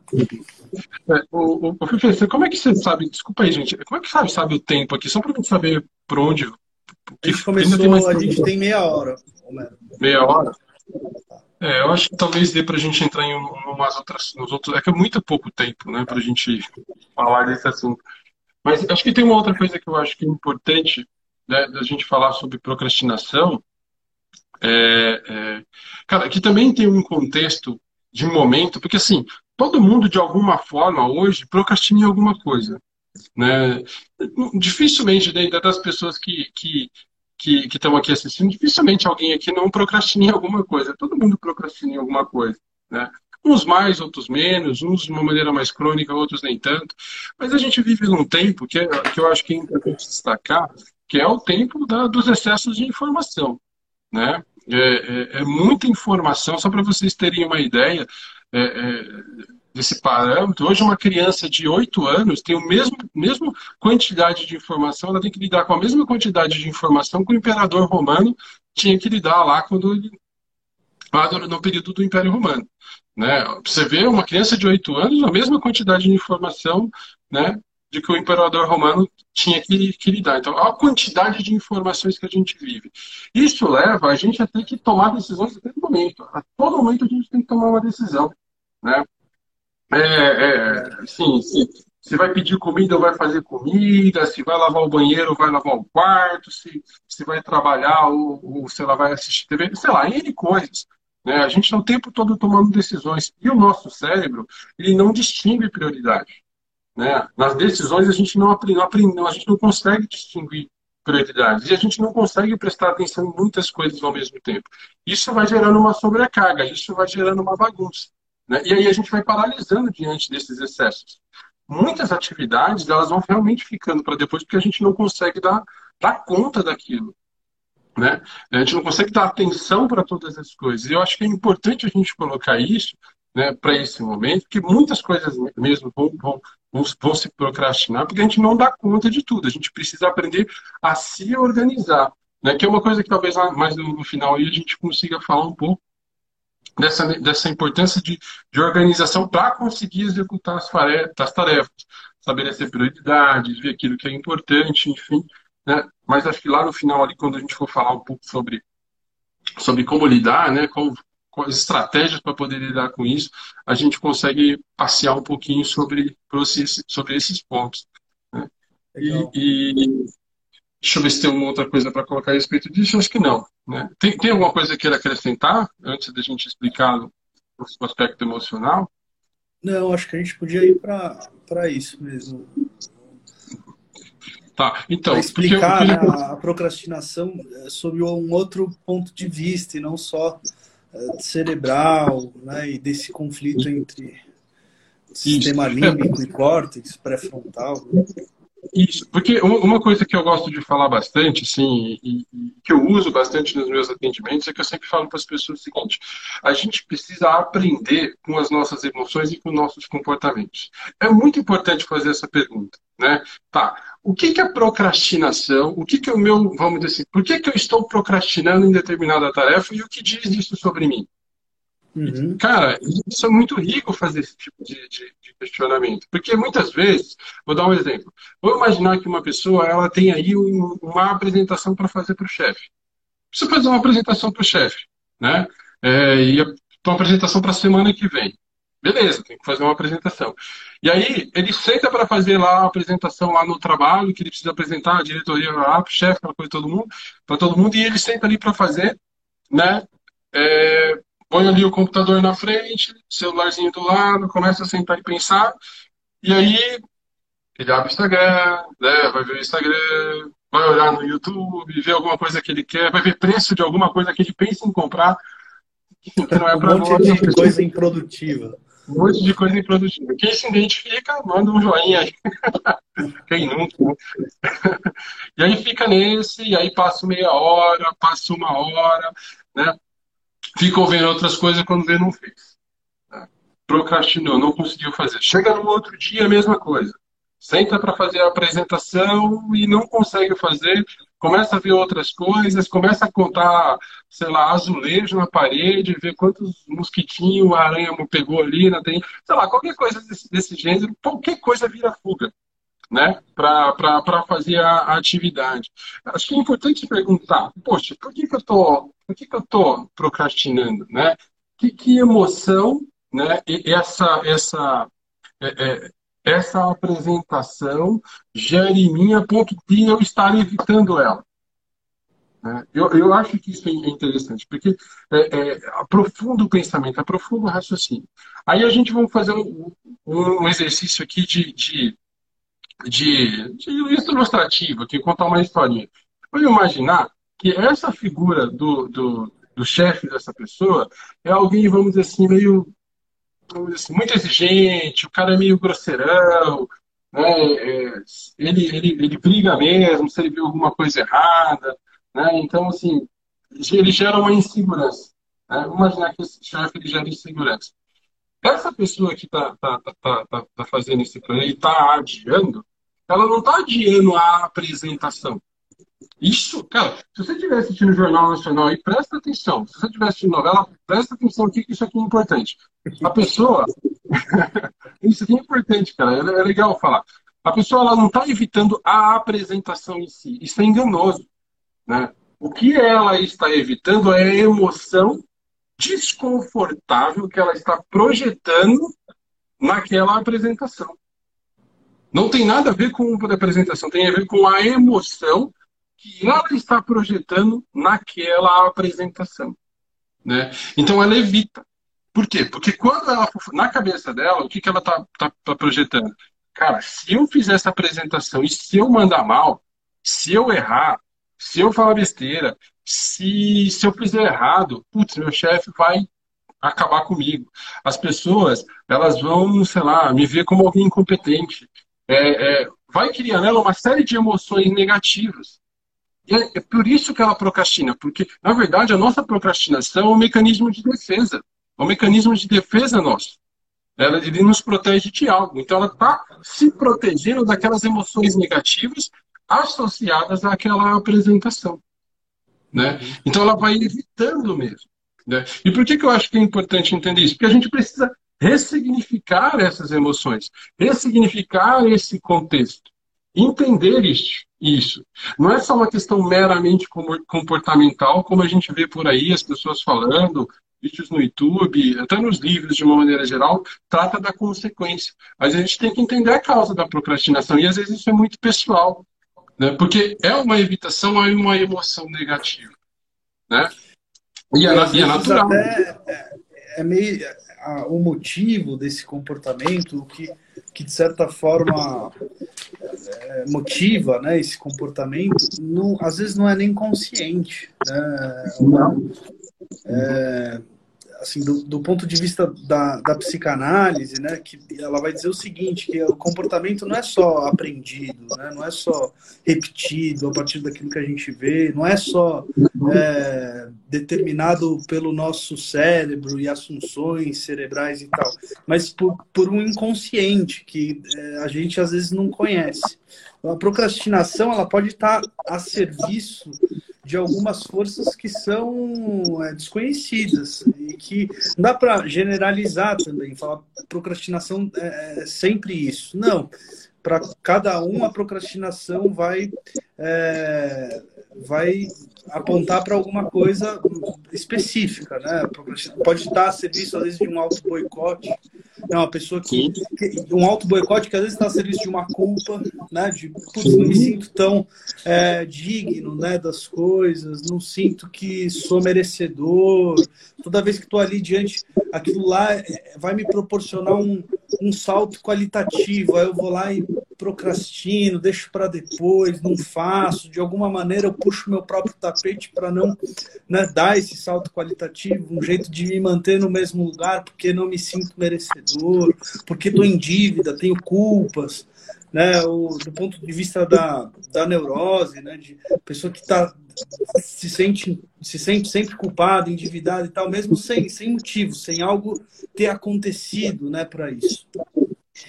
É, o, o, professor, como é que você sabe? Desculpa aí, gente. Como é que sabe, sabe o tempo aqui? Só para gente saber por onde. A gente começou, a gente tem meia hora. Meia hora? É, eu acho que talvez dê para a gente entrar em umas outras, nos outros. É que é muito pouco tempo, né, para a gente falar desse assunto. Mas acho que tem uma outra coisa que eu acho que é importante, né, da gente falar sobre procrastinação. É, é, cara, que também tem um contexto de momento, porque assim, todo mundo de alguma forma hoje procrastina em alguma coisa. Né? Dificilmente dentro das pessoas que, que que estão aqui assistindo, dificilmente alguém aqui não procrastina em alguma coisa. Todo mundo procrastina em alguma coisa. Né? Uns mais, outros menos, uns de uma maneira mais crônica, outros nem tanto. Mas a gente vive num tempo que, que eu acho que é importante destacar, que é o tempo da, dos excessos de informação. Né? É, é, é muita informação, só para vocês terem uma ideia. É, é desse parâmetro. Hoje, uma criança de 8 anos tem o mesmo, mesmo quantidade de informação, ela tem que lidar com a mesma quantidade de informação que o imperador romano tinha que lidar lá quando ele, no período do Império Romano. Né? Você vê uma criança de 8 anos, a mesma quantidade de informação né, de que o imperador romano tinha que, que lidar. Então, a quantidade de informações que a gente vive. Isso leva a gente a ter que tomar decisões a todo momento. A todo momento a gente tem que tomar uma decisão. Né? É, é, sim, se vai pedir comida, vai fazer comida, se vai lavar o banheiro, vai lavar o quarto, se, se vai trabalhar ou, ou se ela vai assistir TV, sei lá, N coisas. Né? A gente está o tempo todo tomando decisões. E o nosso cérebro, ele não distingue prioridade. Né? Nas decisões, a gente não aprende, a gente não consegue distinguir prioridades. E a gente não consegue prestar atenção em muitas coisas ao mesmo tempo. Isso vai gerando uma sobrecarga, isso vai gerando uma bagunça. Né? E aí a gente vai paralisando diante desses excessos. Muitas atividades elas vão realmente ficando para depois porque a gente não consegue dar, dar conta daquilo. Né? A gente não consegue dar atenção para todas as coisas. E eu acho que é importante a gente colocar isso né, para esse momento, porque muitas coisas mesmo vão, vão, vão, vão, se procrastinar, porque a gente não dá conta de tudo. A gente precisa aprender a se organizar. Né, que é uma coisa que talvez mais no, final aí a gente consiga falar um pouco dessa, dessa importância de, de organização para conseguir executar as, as tarefas, estabelecer prioridades, ver aquilo que é importante, enfim. Né? Mas acho que lá no final, ali, quando a gente for falar um pouco sobre, sobre como lidar, né, qual, quais estratégias para poder lidar com isso, a gente consegue passear um pouquinho sobre, sobre esses pontos. Né? E, e, deixa eu ver se tem uma outra coisa para colocar a respeito disso. Acho que não. Né? Tem, tem alguma coisa que queira acrescentar antes da gente explicar o, o aspecto emocional? Não, acho que a gente podia ir para isso mesmo. Tá, então. Pra explicar né, a procrastinação é, sob um outro ponto de vista e não só é, cerebral, né, e desse conflito entre sistema límbico e córtex pré-frontal. Isso, porque uma coisa que eu gosto de falar bastante, assim, e, e, que eu uso bastante nos meus atendimentos, é que eu sempre falo para as pessoas o seguinte: a gente precisa aprender com as nossas emoções e com nossos comportamentos. É muito importante fazer essa pergunta, né? Tá, o que, que é procrastinação? O que, que é o meu, vamos dizer assim, por que, que eu estou procrastinando em determinada tarefa e o que diz isso sobre mim? Uhum. Cara, isso é muito rico fazer esse tipo de, de, de, questionamento. Porque muitas vezes, vou dar um exemplo. Vou imaginar que uma pessoa ela tem aí um, uma apresentação para fazer para o chefe. Precisa fazer uma apresentação para o chefe. Né? É, e uma apresentação para a semana que vem. Beleza, tem que fazer uma apresentação. E aí, ele senta para fazer lá a apresentação lá no trabalho, que ele precisa apresentar a diretoria lá para o chefe, para todo mundo, para todo mundo, e ele senta ali para fazer, né? É, põe ali o computador na frente, celularzinho do lado, começa a sentar e pensar, e aí ele abre o Instagram, né, vai ver o Instagram, vai olhar no YouTube, ver alguma coisa que ele quer, vai ver preço de alguma coisa que ele pensa em comprar, que não é um monte de coisa improdutiva. Um monte de coisa improdutiva. Quem se identifica, manda um joinha aí. Quem nunca, né? E aí fica nesse, e aí passa meia hora, passa uma hora, né? Ficam vendo outras coisas quando vê não fez. Procrastinou, não conseguiu fazer. Chega no outro dia, a mesma coisa. Senta para fazer a apresentação e não consegue fazer, começa a ver outras coisas, começa a contar, sei lá, azulejo na parede, ver quantos mosquitinhos a aranha pegou ali, né? tem, sei lá, qualquer coisa desse, desse gênero, qualquer coisa vira fuga né, para fazer a, a, atividade. Acho que é importante perguntar, poxa, por que, que eu tô, por que, que eu tô procrastinando, né? Que, que emoção, né? Essa essa é, é, essa apresentação gera em mim a ponto de eu estar evitando ela. Né? Eu, eu acho que isso é interessante, porque é, é, aprofunda o pensamento, aprofunda o raciocínio. Aí a gente vai fazer um, um exercício aqui de, de de, de ilustrativo, aqui, contar uma historinha. Vamos imaginar que essa figura do, do, do chefe dessa pessoa é alguém, vamos dizer assim, meio vamos dizer assim, muito exigente, o cara é meio grosseirão, né? É, ele, ele, ele briga mesmo se ele viu alguma coisa errada, né? Então, assim, ele gera uma insegurança. Né? Imaginar que esse chefe ele gera insegurança. Essa pessoa que está tá, tá, tá, tá, fazendo esse plano e está adiando, ela não está adiando a apresentação. Isso, cara, se você estiver assistindo o Jornal Nacional e presta atenção, se você estiver assistindo novela, presta atenção aqui que isso aqui é importante. A pessoa. isso aqui é importante, cara, é, é legal falar. A pessoa ela não está evitando a apresentação em si. Isso é enganoso. Né? O que ela está evitando é a emoção desconfortável que ela está projetando naquela apresentação. Não tem nada a ver com a apresentação, tem a ver com a emoção que ela está projetando naquela apresentação. Né? Então ela evita. Por quê? Porque quando ela na cabeça dela, o que, que ela está tá, tá projetando? Cara, se eu fizer essa apresentação e se eu mandar mal, se eu errar, se eu falar besteira, se, se eu fizer errado, putz, meu chefe vai acabar comigo. As pessoas, elas vão, sei lá, me ver como alguém incompetente. É, é, vai criar nela uma série de emoções negativas. E é, é por isso que ela procrastina, porque, na verdade, a nossa procrastinação é um mecanismo de defesa. É um mecanismo de defesa nosso. Ela, ele nos protege de algo. Então, ela está se protegendo daquelas emoções negativas associadas àquela apresentação. Né? Então ela vai evitando mesmo. Né? E por que, que eu acho que é importante entender isso? Porque a gente precisa ressignificar essas emoções, ressignificar esse contexto, entender isso. isso. Não é só uma questão meramente comportamental, como a gente vê por aí as pessoas falando, vídeos no YouTube, até nos livros de uma maneira geral, trata da consequência. Mas a gente tem que entender a causa da procrastinação, e às vezes isso é muito pessoal, né? porque é uma evitação a uma emoção negativa. Né? E, é, e é natural. Até é, é meio o motivo desse comportamento, o que, que de certa forma é, motiva né, esse comportamento, não, às vezes não é nem consciente. Né? Não. É, assim, do, do, ponto de vista da, da psicanálise, né, que ela vai dizer o seguinte, que o comportamento não é só aprendido, né, não é só repetido a partir daquilo que a gente vê, não é só é, determinado pelo nosso cérebro e assunções cerebrais e tal, mas por, por um inconsciente que é, a gente às vezes não conhece. A procrastinação ela pode estar a serviço de algumas forças que são é, desconhecidas e que não dá para generalizar também, falar procrastinação é, é sempre isso. Não, para cada um a procrastinação vai é, vai apontar para alguma coisa específica, né? Pode estar a serviço às vezes de um auto boicote, é uma pessoa que, que um auto boicote que às vezes está a serviço de uma culpa, né? De putz, não me sinto tão é, digno, né? Das coisas, não sinto que sou merecedor. Toda vez que estou ali diante, aquilo lá é, vai me proporcionar um, um salto qualitativo. Aí eu vou lá e procrastino, deixo para depois, não faço. De alguma maneira eu puxo meu próprio tapete para não né, dar esse salto qualitativo, um jeito de me manter no mesmo lugar porque não me sinto merecedor, porque estou em dívida, tenho culpas. Né, o, do ponto de vista da, da neurose, né, de pessoa que tá, se, sente, se sente sempre culpada, endividada e tal, mesmo sem, sem motivo, sem algo ter acontecido né, para isso.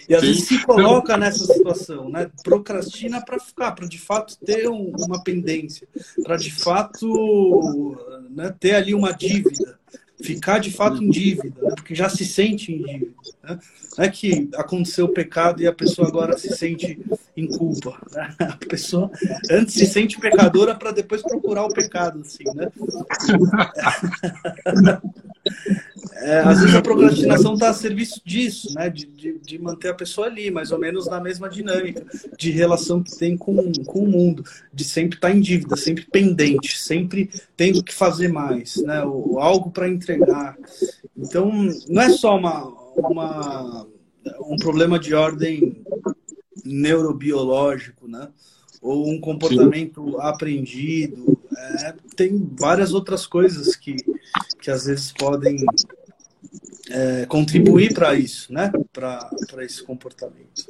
E às Sim. vezes se coloca nessa situação, né? Procrastina para ficar, para de fato ter um, uma pendência, para de fato né, ter ali uma dívida, ficar de fato em dívida, né? porque já se sente em dívida. Né? Não é que aconteceu o pecado e a pessoa agora se sente em culpa. Né? A pessoa antes se sente pecadora para depois procurar o pecado, assim, né? É, às vezes a procrastinação está a serviço disso, né? De, de, de, manter a pessoa ali, mais ou menos na mesma dinâmica de relação que tem com, com o mundo, de sempre estar tá em dívida, sempre pendente, sempre tendo que fazer mais, né? O, algo para entregar. Então, não é só uma, uma, um problema de ordem neurobiológico, né? Ou um comportamento Sim. aprendido. É, tem várias outras coisas que, que às vezes podem é, contribuir para isso, né? Para esse comportamento.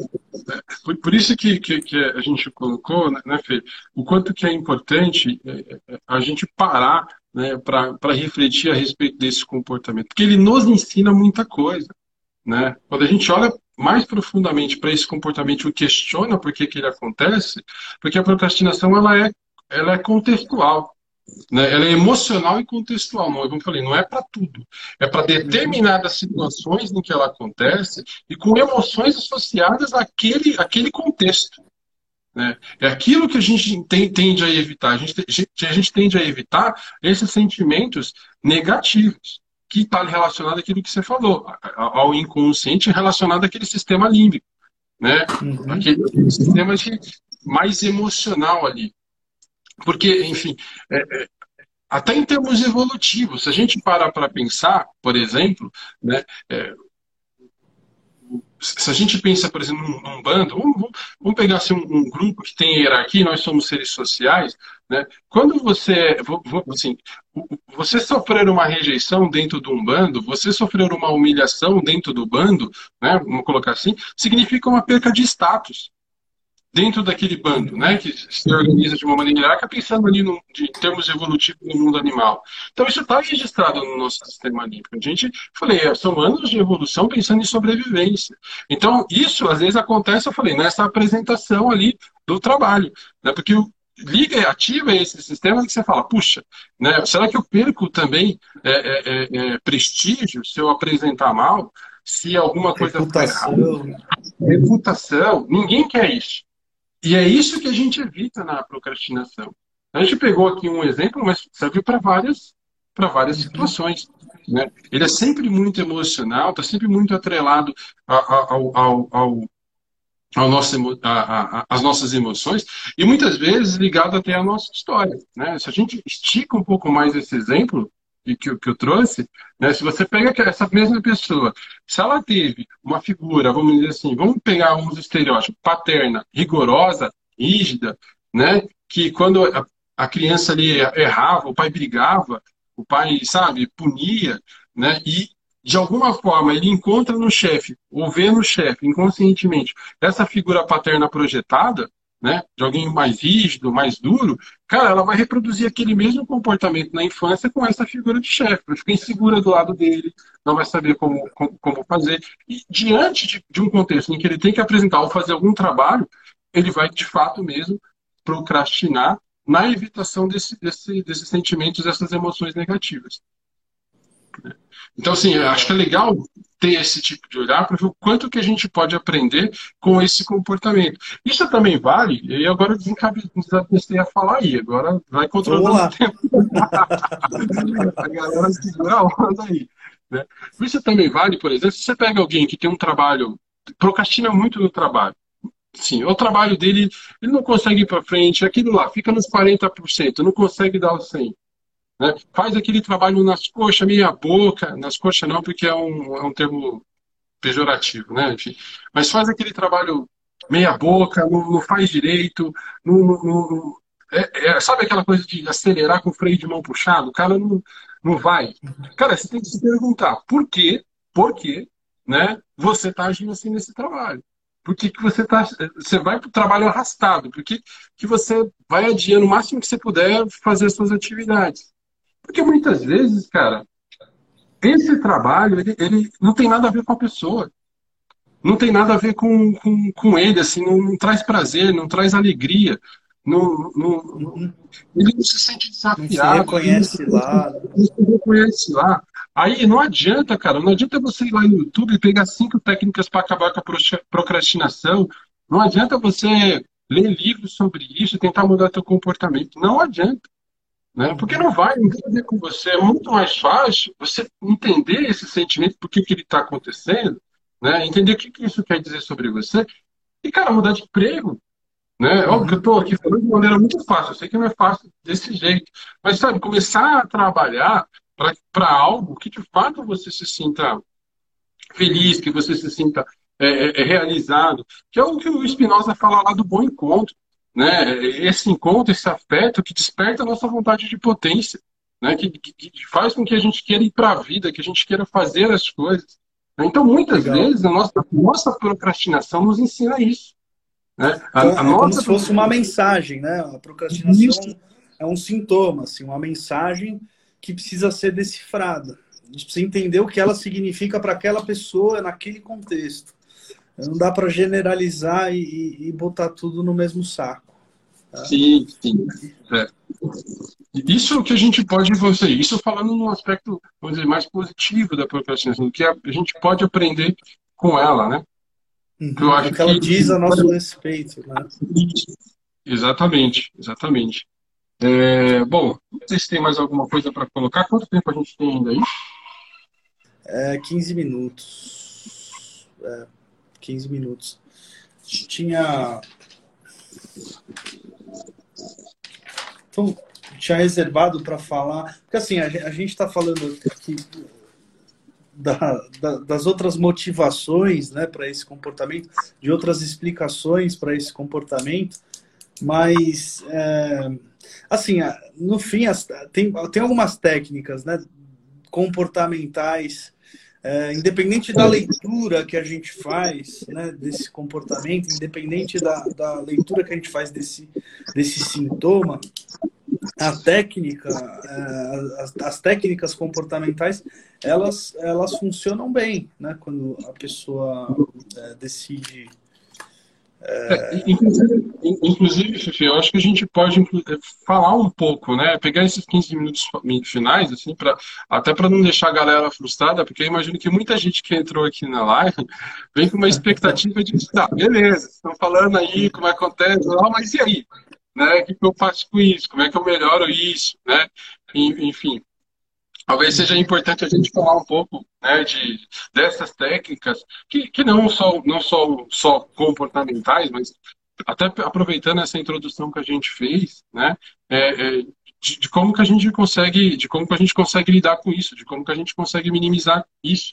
Por, por isso que, que, que, a gente colocou, né, né, Fê, o quanto que é importante é, é, a gente parar né, para refletir a respeito desse comportamento, porque ele nos ensina muita coisa. Né? Quando a gente olha mais profundamente para esse comportamento e questiona por que, que ele acontece, porque a procrastinação ela é, ela é contextual. Né? Ela é emocional e contextual, não, como eu falei, não é para tudo. É para determinadas situações em que ela acontece e com emoções associadas àquele, àquele contexto. Né? É aquilo que a gente tem, tende a evitar. A gente, a gente tende a evitar esses sentimentos negativos, que está relacionado àquilo que você falou, ao inconsciente relacionado àquele sistema límbico. Né? Uhum. Aquele, sistema de, mais emocional ali. Porque, enfim, é, é, até em termos evolutivos, se a gente parar para pensar, por exemplo, né, é, se a gente pensa, por exemplo, num, num bando, vamos, vamos, pegar assim, um, um, grupo que tem hierarquia, nós somos seres sociais, né? Quando você, assim, você sofrer uma rejeição dentro de um bando, você sofrer uma humilhação dentro do bando, né? Vamos colocar assim, significa uma perca de status dentro daquele bando, né, que se organiza de uma maneira hierárquica, pensando ali no, de, termos evolutivos no mundo animal. Então isso está registrado no nosso sistema límbico. A gente, falei, é, são anos de evolução pensando em sobrevivência. Então isso às vezes acontece, eu falei, nessa apresentação ali do trabalho, né, porque liga, ativa esse sistema que você fala, puxa, né, será que eu perco também é, é, é, é prestígio se eu apresentar mal? Se alguma coisa reputação. reputação, ninguém quer isso. E é isso que a gente evita na procrastinação. A gente pegou aqui um exemplo, mas serve para várias, para várias situações. Né? Ele é sempre muito emocional, está sempre muito atrelado ao, ao, ao, ao nosso, a, a, as nossas emoções e muitas vezes ligado até à nossa história. Né? Se a gente estica um pouco mais esse exemplo que, que eu trouxe, né? se você pega essa mesma pessoa, se ela teve uma figura, vamos dizer assim, vamos pegar uns estereótipos, paterna, rigorosa, rígida, né? que quando a, a criança ali errava, o pai brigava, o pai, sabe, punia, né? E de alguma forma ele encontra no chefe, ou vê no chefe, inconscientemente, essa figura paterna projetada, né, de alguém mais rígido, mais duro, cara, ela vai reproduzir aquele mesmo comportamento na infância com essa figura de chefe, vai ficar insegura do lado dele, não vai saber como, como, como fazer. E diante de, de, um contexto em que ele tem que apresentar ou fazer algum trabalho, ele vai de fato mesmo procrastinar na evitação desse, desse, desses sentimentos, dessas emoções negativas. Então, assim, eu acho que é legal ter esse tipo de olhar para ver o quanto que a gente pode aprender com esse comportamento. Isso também vale, e agora eu desencabecei a falar aí, agora vai controlando o tempo. a galera segura a onda aí. Né? Isso também vale, por exemplo, se você pega alguém que tem um trabalho, procrastina muito no trabalho, Sim, o trabalho dele, ele não consegue ir para frente, aquilo lá, fica nos 40%, não consegue dar o 100%. Né? Faz aquele trabalho nas coxas, meia boca, nas coxas não, porque é um, é um termo pejorativo, né? Enfim, mas faz aquele trabalho meia boca, não, não faz direito, não, não é, é, sabe aquela coisa de acelerar com o freio de mão puxado? O cara não, não vai. Cara, você tem que se perguntar por quê, por quê, né? Você está agindo assim nesse trabalho. Por que, que você tá, você vai para o trabalho arrastado? Por que, que você vai adiando o máximo que você puder fazer as suas atividades? Porque muitas vezes, cara, esse trabalho, ele, ele não tem nada a ver com a pessoa. Não tem nada a ver com, com, com ele, assim, não, não traz prazer, não traz alegria. Não, não, ele não se sente desafiado. Não se reconhece lá. Não se reconhece lá. Aí não adianta, cara, não adianta você ir lá no YouTube e pegar cinco técnicas para acabar com a procrastinação. Não adianta você ler livros sobre isso, tentar mudar seu comportamento. Não adianta. Né? Porque não vai entender com você. É muito mais fácil você entender esse sentimento, por que, que ele está acontecendo, né? entender o que, que isso quer dizer sobre você. E, cara, mudar de emprego. Né? Óbvio que eu estou aqui falando de maneira muito fácil. Eu sei que não é fácil desse jeito. Mas, sabe, começar a trabalhar para algo que, de fato, você se sinta feliz, que você se sinta é, é, é realizado. Que é o que o Spinoza fala lá do bom encontro né? Esse encontro, esse afeto que desperta a nossa vontade de potência, né? Que, que, que faz com que a gente queira ir para a vida, que a gente queira fazer as coisas. Então, muitas Legal. vezes, a nossa, nossa procrastinação nos ensina isso. Né? A, então, a é nossa... como se fosse uma mensagem, né? A procrastinação isso. é um sintoma, assim, uma mensagem que precisa ser decifrada. A gente precisa entender o que ela significa para aquela pessoa naquele contexto. Não dá para generalizar e, e, botar tudo no mesmo saco. Sim, sim. É. Isso é que a gente pode fazer. Isso falando num aspecto, vamos dizer, mais positivo da procrastinação, que a, gente pode aprender com ela, né? Uhum, eu acho que ela que... diz a nosso respeito, né? Exatamente, exatamente. É, bom, não sei se tem mais alguma coisa para colocar. Quanto tempo a gente tem ainda aí? É, 15 minutos. É, 15 minutos. Tinha então, tinha reservado para falar. Porque assim, a, gente está falando aqui da, da, das outras motivações né, para esse comportamento, de outras explicações para esse comportamento, mas é, assim, no fim, as, tem, tem algumas técnicas né, comportamentais é, independente da leitura que a gente faz né, desse comportamento, independente da, da leitura que a gente faz desse, desse sintoma, a técnica, é, as, as, técnicas comportamentais, elas, elas funcionam bem, né? Quando a pessoa é, decide É, inclusive, Fifi, eu acho que a gente pode é, falar um pouco, né? Pegar esses 15 minutos finais, assim, pra, até para não deixar a galera frustrada, porque eu imagino que muita gente que entrou aqui na live vem com uma expectativa de, tá, beleza, estão falando aí como acontece, mas e aí? Né? O que eu faço com isso? Como é que eu melhoro isso? Né? Enfim, talvez seja importante a gente falar um pouco né, de, dessas técnicas, que, que não só, não só, só comportamentais, mas até aproveitando essa introdução que a gente fez, né, é, é, de, de, como que a gente consegue, de como que a gente consegue lidar com isso, de como que a gente consegue minimizar isso,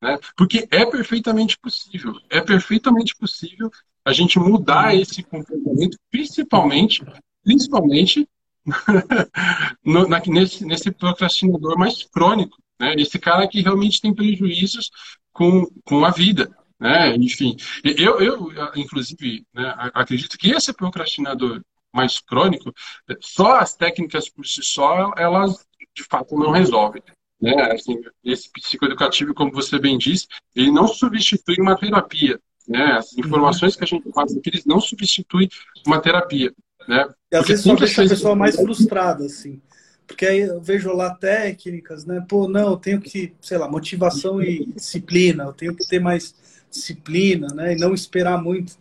né, porque é perfeitamente possível, é perfeitamente possível a gente mudar esse comportamento, principalmente, principalmente no, na, nesse, nesse procrastinador mais crônico, né? Esse cara que realmente tem prejuízos com, com a vida, né? Enfim, eu, eu inclusive, né, acredito que esse procrastinador mais crônico, só as técnicas por si só, elas de fato não resolvem. Né? Assim, esse psicoeducativo, como você bem disse, ele não substitui uma terapia. Né? As informações que a gente faz aqui, eles não substituem uma terapia. Né? E às vezes só deixa a pessoa mais frustrada, assim. Porque aí eu vejo lá técnicas, né? Pô, não, eu tenho que, sei lá, motivação e disciplina, eu tenho que ter mais disciplina, né? E não esperar muito.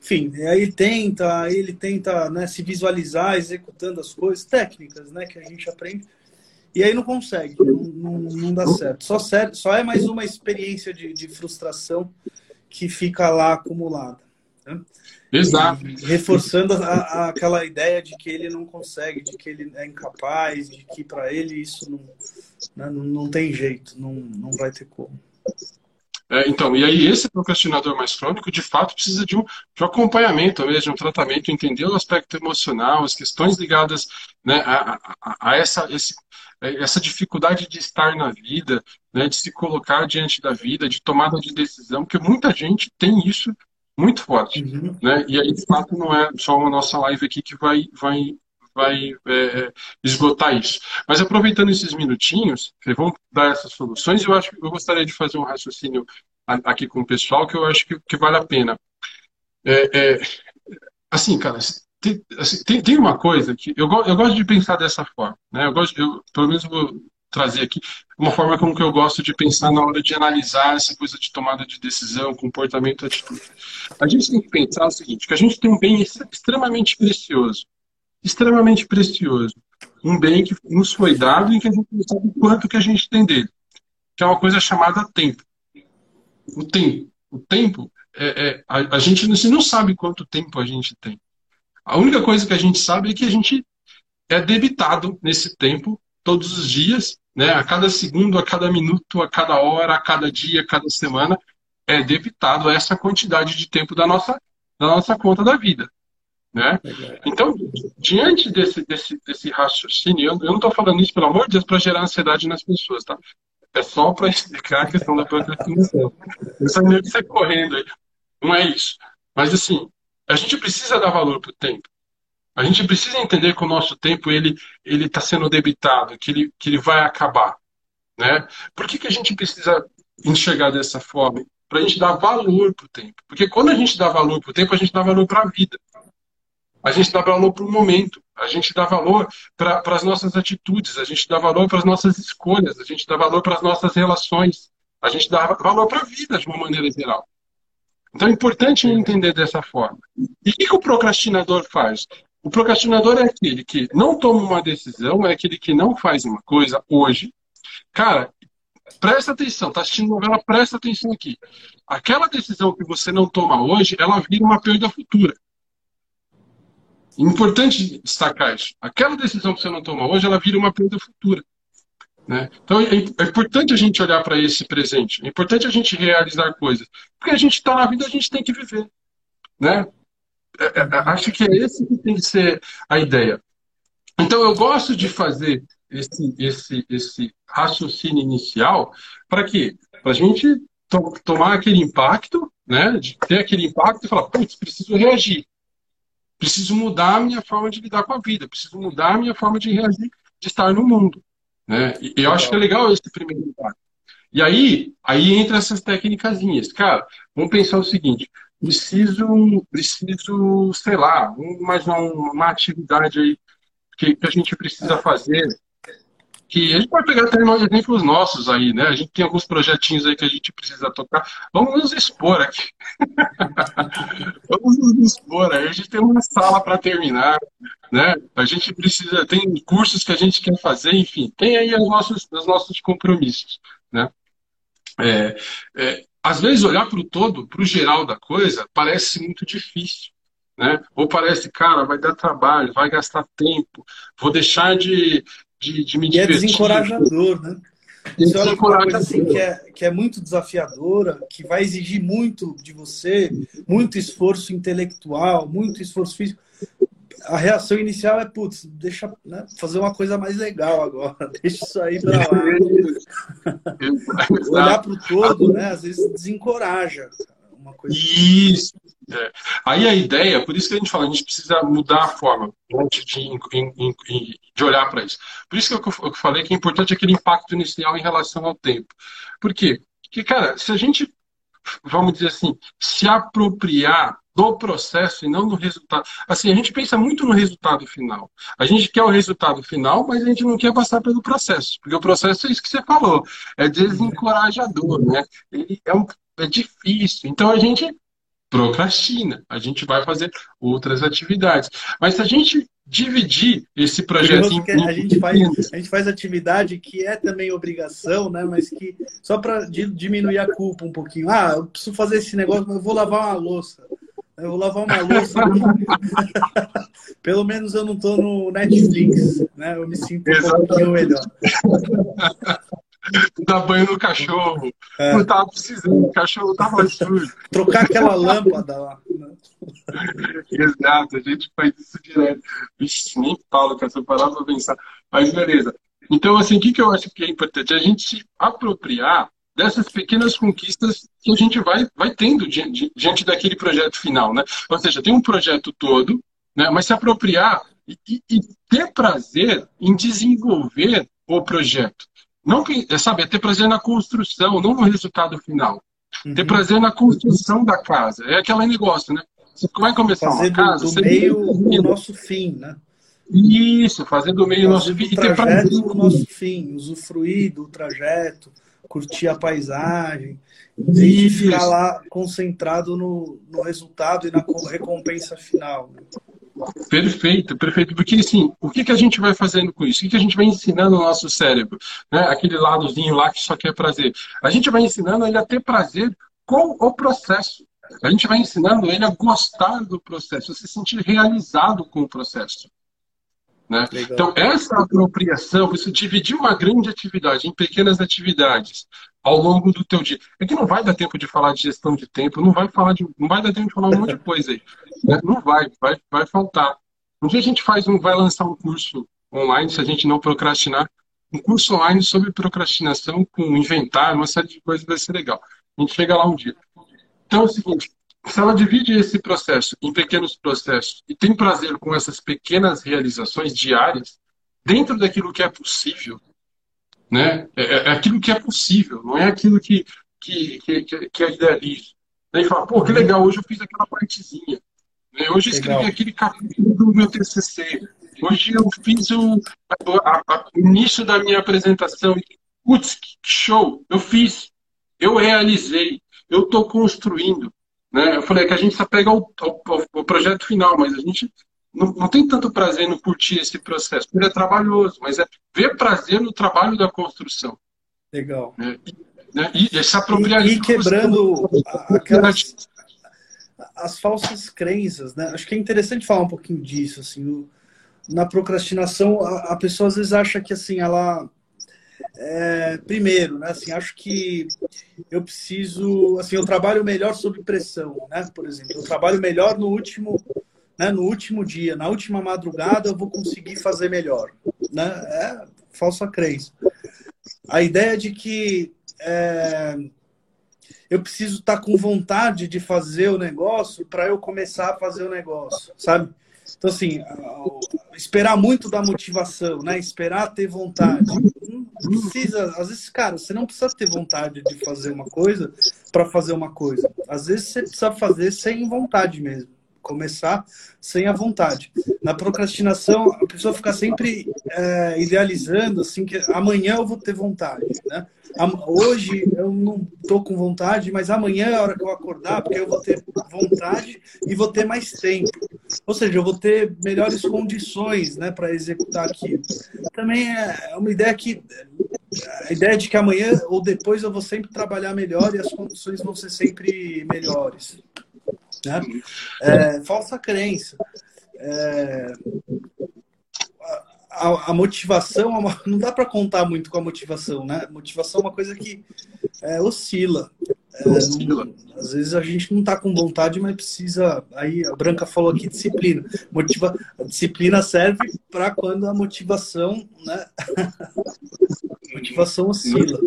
Enfim, aí ele tenta, aí ele tenta né, se visualizar executando as coisas, técnicas, né? Que a gente aprende. E aí não consegue, não, não, não dá certo. Só, só é mais uma experiência de, de frustração que fica lá acumulada. Né? Exato. Reforçando a, a, aquela ideia de que ele não consegue, de que ele é incapaz, de que para ele isso não, né, não, não tem jeito, não, não vai ter como. É, então, e aí esse procrastinador mais crônico, de fato, precisa de um, de um acompanhamento mesmo, de um tratamento, entender o aspecto emocional, as questões ligadas né, a, a, a essa, esse, essa dificuldade de estar na vida, né, de se colocar diante da vida, de tomada de decisão, porque muita gente tem isso muito forte. Uhum. Né? E aí, de fato, não é só uma nossa live aqui que vai, vai, vai é esgotar isso. Mas aproveitando esses minutinhos, vamos dar essas soluções, eu acho que eu gostaria de fazer um raciocínio aqui com o pessoal que eu acho que, que vale a pena. É, é, assim, cara, tem, assim, tem, tem, uma coisa que eu, eu gosto de pensar dessa forma. Né? Eu gosto, eu, pelo menos vou trazer aqui uma forma como que eu gosto de pensar na hora de analisar essa coisa de tomada de decisão, comportamento, atitude. A gente tem que pensar o seguinte, que a gente tem um bem extremamente precioso, extremamente precioso, um bem que nos foi dado e que a gente não sabe quanto que a gente tem dele, que é uma coisa chamada tempo. O tempo, o tempo, é, é a, a gente não sabe quanto tempo a gente tem. A única coisa que a gente sabe é que a gente é debitado nesse tempo todos os dias, né, a cada segundo, a cada minuto, a cada hora, a cada dia, a cada semana, é debitado essa quantidade de tempo da nossa, da nossa conta da vida. Né? Então, diante desse, desse, desse raciocínio, eu, eu não estou falando isso, pelo amor de Deus, para gerar ansiedade nas pessoas, tá? É só para explicar a questão da procrastinação. Isso é meio que você correndo aí. Não é isso. Mas, assim, a gente precisa dar valor para o tempo. A gente precisa entender que o nosso tempo ele ele está sendo debitado, que ele que ele vai acabar, né? Por que, que a gente precisa enxergar dessa forma? Para a gente dar valor para o tempo. Porque quando a gente dá valor para o tempo, a gente dá valor para a vida. A gente dá valor para o momento. A gente dá valor para as nossas atitudes. A gente dá valor para as nossas escolhas. A gente dá valor para as nossas relações. A gente dá valor para a vida de uma maneira geral. Então é importante entender dessa forma. E o que, que o procrastinador faz? O procrastinador é aquele que não toma uma decisão, é aquele que não faz uma coisa hoje. Cara, presta atenção, tá assistindo novela, presta atenção aqui. Aquela decisão que você não toma hoje, ela vira uma perda futura. Importante destacar isso. Aquela decisão que você não toma hoje, ela vira uma perda futura. Né? Então é, é importante a gente olhar para esse presente. É importante a gente realizar coisas. Porque a gente está na vida, a gente tem que viver. Né? É, é, é, acho que é esse que tem que ser a ideia. Então, eu gosto de fazer esse, esse, esse raciocínio inicial para quê? Para a gente to tomar aquele impacto, né? De ter aquele impacto e falar, putz, preciso reagir. Preciso mudar a minha forma de lidar com a vida. Preciso mudar a minha forma de reagir, de estar no mundo. Né? E eu acho que é legal esse primeiro impacto. E aí, aí entra essas técnicas. Cara, vamos pensar o seguinte: preciso, preciso, sei lá, mais uma, uma atividade aí que, que a gente precisa fazer que a gente pode pegar até exemplos nossos aí, né? A gente tem alguns projetinhos aí que a gente precisa tocar. Vamos nos expor aqui. Vamos nos expor aí. A gente tem uma sala para terminar, né? A gente precisa, tem cursos que a gente quer fazer, enfim, tem aí os nossos, os nossos compromissos, né? É, é, às vezes olhar para o todo, para o geral da coisa, parece muito difícil. Né? Ou parece, cara, vai dar trabalho, vai gastar tempo, vou deixar de, de, de me divertir. E é desencorajador, né? Você olha uma coisa assim que é, que é muito desafiadora, que vai exigir muito de você, muito esforço intelectual, muito esforço físico. A reação inicial é, putz, deixa né, fazer uma coisa mais legal agora, deixa isso aí para lá. Olhar para o todo, né, às vezes desencoraja. Uma coisa Isso, é. Aí a ideia, por isso que a gente fala, a gente precisa mudar a forma de, de, de olhar para isso. Por isso que eu, falei que é importante aquele impacto inicial em relação ao tempo. Por quê? Porque, cara, se a gente, vamos dizer assim, se apropriar do processo e não do resultado. Assim, a gente pensa muito no resultado final. A gente quer o resultado final, mas a gente não quer passar pelo processo. Porque o processo é isso que você falou. É desencorajador, né? Ele é, um, é difícil. Então a gente procrastina. A gente vai fazer outras atividades. Mas se a gente dividir esse projeto em, a gente faz a gente faz atividade que é também obrigação, né? Mas que só para diminuir a culpa um pouquinho. Ah, eu preciso fazer esse negócio, mas eu vou lavar uma louça. Eu vou lavar uma louça. Pelo menos eu não estou no Netflix, né? Eu me sinto um pouquinho melhor. dar banho no cachorro. É. Não tava precisando, o cachorro tava sujo. Trocar aquela lâmpada lá. Exato, a gente faz isso direto. Vixe, nem falo que essa palavra pensar. Mas beleza. Então, assim, o que, que eu acho que é importante? A gente se apropriar dessas pequenas conquistas que a gente vai, vai tendo diante, diante daquele projeto final, né? Ou seja, tem um projeto todo, né? mas se apropriar e, e ter prazer em desenvolver o projeto. Não, é, sabe, é ter prazer na construção, não no resultado final. Uhum. Ter prazer na construção da casa. É aquele negócio, né? Você vai começar fazer uma casa... Do, do meio o nosso fim, né? Isso, fazer do meio o nosso fim. E ter prazer o nosso fim, usufruir do trajeto, curtir a paisagem, em vez de ficar lá concentrado no, no resultado e na recompensa final. Né? Perfeito, perfeito. Porque, assim, o que, que a gente vai fazendo com isso? O que, que a gente vai ensinando no nosso cérebro? Né? Aquele ladozinho lá que só quer prazer. A gente vai ensinando ele a ter prazer com o processo. A gente vai ensinando ele a gostar do processo, a se sentir realizado com o processo. Né? Então, essa apropriação, você dividir uma grande atividade em pequenas atividades ao longo do teu dia. É que não vai dar tempo de falar de gestão de tempo, não vai falar de, não vai dar tempo de falar um monte de coisa aí. Né? Não vai, vai, vai faltar. Um dia a gente faz um, vai lançar um curso online, se a gente não procrastinar, um curso online sobre procrastinação com inventário, uma série de coisas vai ser legal. A gente chega lá um dia. Então é o seguinte, se ela divide esse processo em pequenos processos e tem prazer com essas pequenas realizações diárias, dentro daquilo que é possível, né? É, é, é aquilo que é possível, não é aquilo que, que, que, que é idealizo. Daí fala, pô, que legal, hoje eu fiz aquela partezinha. Né? Hoje eu escrevi legal. aquele capítulo do meu TCC. Hoje eu fiz o, a, a, o início da minha apresentação. Putz, que show! Eu fiz, eu realizei, eu estou construindo. Né? Eu falei que a gente só pega o, o, o projeto final, mas a gente não, não, tem tanto prazer no curtir esse processo, porque é trabalhoso, mas é ver prazer no trabalho da construção. Legal. Né? Né? E, e se apropriar E, e quebrando aquelas, as falsas crenças, né? Acho que é interessante falar um pouquinho disso, assim, na procrastinação, a, a pessoa às vezes acha que, assim, ela é, primeiro, né, assim, acho que eu preciso, assim, eu trabalho melhor sob pressão, né? Por exemplo, eu trabalho melhor no último, né, no último dia, na última madrugada eu vou conseguir fazer melhor, né? É falsa crença. A ideia de que é, eu preciso estar com vontade de fazer o negócio para eu começar a fazer o negócio, sabe? Então, assim, esperar muito da motivação, né? Esperar ter vontade. Não precisa, às vezes, cara, você não precisa ter vontade de fazer uma coisa para fazer uma coisa. Às vezes você precisa fazer sem vontade mesmo começar sem a vontade. Na procrastinação, a pessoa fica sempre é, idealizando assim que amanhã eu vou ter vontade, né? Hoje eu não estou com vontade, mas amanhã é a hora que eu acordar, porque eu vou ter vontade e vou ter mais tempo. Ou seja, eu vou ter melhores condições né, para executar aquilo. Também é uma ideia que. A ideia de que amanhã ou depois eu vou sempre trabalhar melhor e as condições vão ser sempre melhores. Né? É, falsa crença. É, a, a, motivação, é não dá para contar muito com a motivação, né? Motivação é uma coisa que é, oscila. É, não, às vezes a gente não está com vontade, mas precisa. Aí a Branca falou aqui disciplina. Motiva, a disciplina serve para quando a motivação, né? motivação oscila.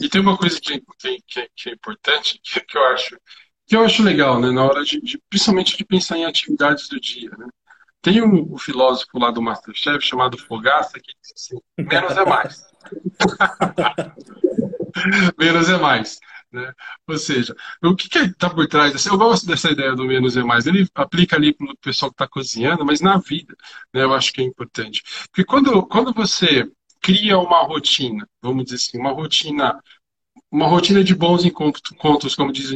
E tem uma coisa que, que, que é importante, que eu acho que eu acho legal, né, na hora de, de, principalmente de pensar em atividades do dia, né? Tem um, um filósofo lá do Masterchef chamado Fogaça que diz assim, menos é mais. menos é mais. Né? Ou seja, o que está por trás? Assim, eu gosto dessa ideia do menos é mais. Ele aplica ali para o pessoal que está cozinhando, mas na vida, né, eu acho que é importante. Porque quando, quando você cria uma rotina, vamos dizer assim, uma rotina uma rotina de bons encontros, como diz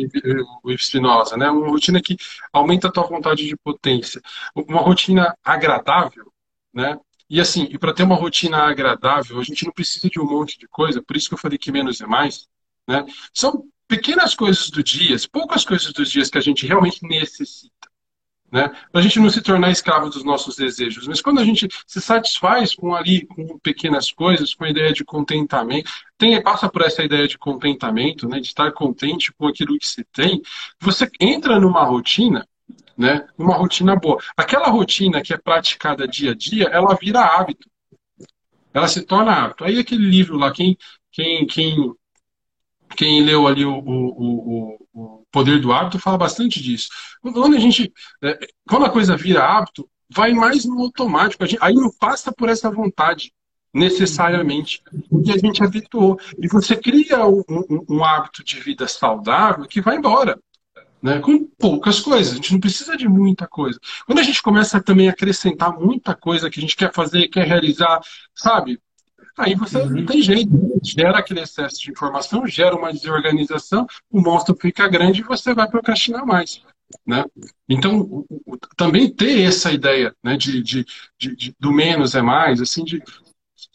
o Spinoza, né? Uma rotina que aumenta a tua vontade de potência, uma rotina agradável, né? E assim, e para ter uma rotina agradável, a gente não precisa de um monte de coisa, por isso que eu falei que menos é mais, né? São pequenas coisas do dia, poucas coisas dos dias que a gente realmente necessita. Né? Para a gente não se tornar escravo dos nossos desejos. Mas quando a gente se satisfaz com ali, com pequenas coisas, com a ideia de contentamento, tem, passa por essa ideia de contentamento, né? de estar contente com aquilo que se tem, você entra numa rotina, né? Uma rotina boa. Aquela rotina que é praticada dia a dia, ela vira hábito. Ela se torna hábito. Aí aquele livro lá, quem, quem, quem quem leu ali o, o, o, o, Poder do Hábito fala bastante disso. Quando a gente, é, quando a coisa vira hábito, vai mais no automático. Gente, aí não passa por essa vontade necessariamente, porque a gente habituou. E você cria um, um, um hábito de vida saudável que vai embora. Né, com poucas coisas, a gente não precisa de muita coisa. Quando a gente começa também a acrescentar muita coisa que a gente quer fazer, quer realizar, sabe? Aí você uhum. não tem jeito, gera aquele excesso de informação, gera uma desorganização, o monstro fica grande e você vai procrastinar mais. Né? Então, o, o, também ter essa ideia né, de, de, de, de, do menos é mais, assim, de,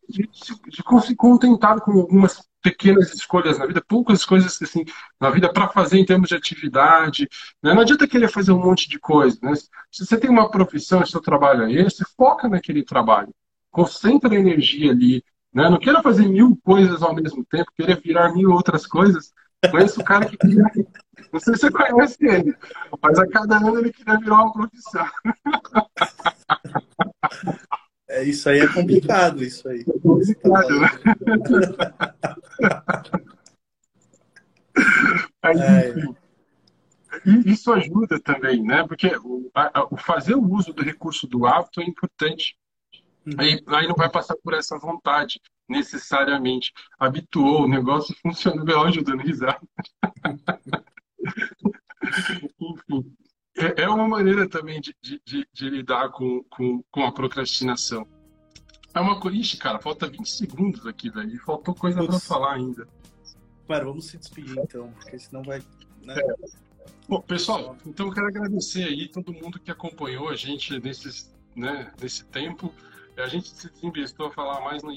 de, de se contentar com algumas pequenas escolhas na vida, poucas coisas assim na vida para fazer em termos de atividade. Né? Não adianta querer fazer um monte de coisa. Né? Se você tem uma profissão, seu trabalho é esse, foca naquele trabalho. Concentra a energia ali, né? Não quero fazer mil coisas ao mesmo tempo, querer virar mil outras coisas. Conheço o cara que queria. Não sei se você conhece ele, mas a cada ano ele queria virar uma profissão. É, isso aí é complicado, isso aí. É complicado, né? É. Isso ajuda também, né? Porque o, a, o fazer o uso do recurso do hábito é importante. Aí, aí não vai passar por essa vontade, necessariamente. Habituou, o negócio funciona bem, ajudando risada. Enfim, é, é uma maneira também de, de, de lidar com, com, com, a procrastinação. É uma coisa. Ixi, cara, falta 20 segundos aqui, velho. E faltou coisa para falar ainda. Mano, vamos se despedir então, porque senão vai. Né? É. Bom, pessoal, então eu quero agradecer aí todo mundo que acompanhou a gente nesses, né, nesse tempo. A gente se desinvestou a falar mais na,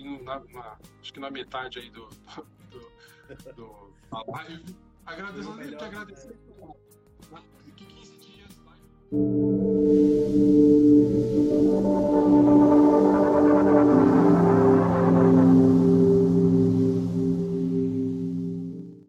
na, acho que na metade aí do, do, do da live. Agradeço, melhor, agradecer. Né? Daqui 15 dias, live.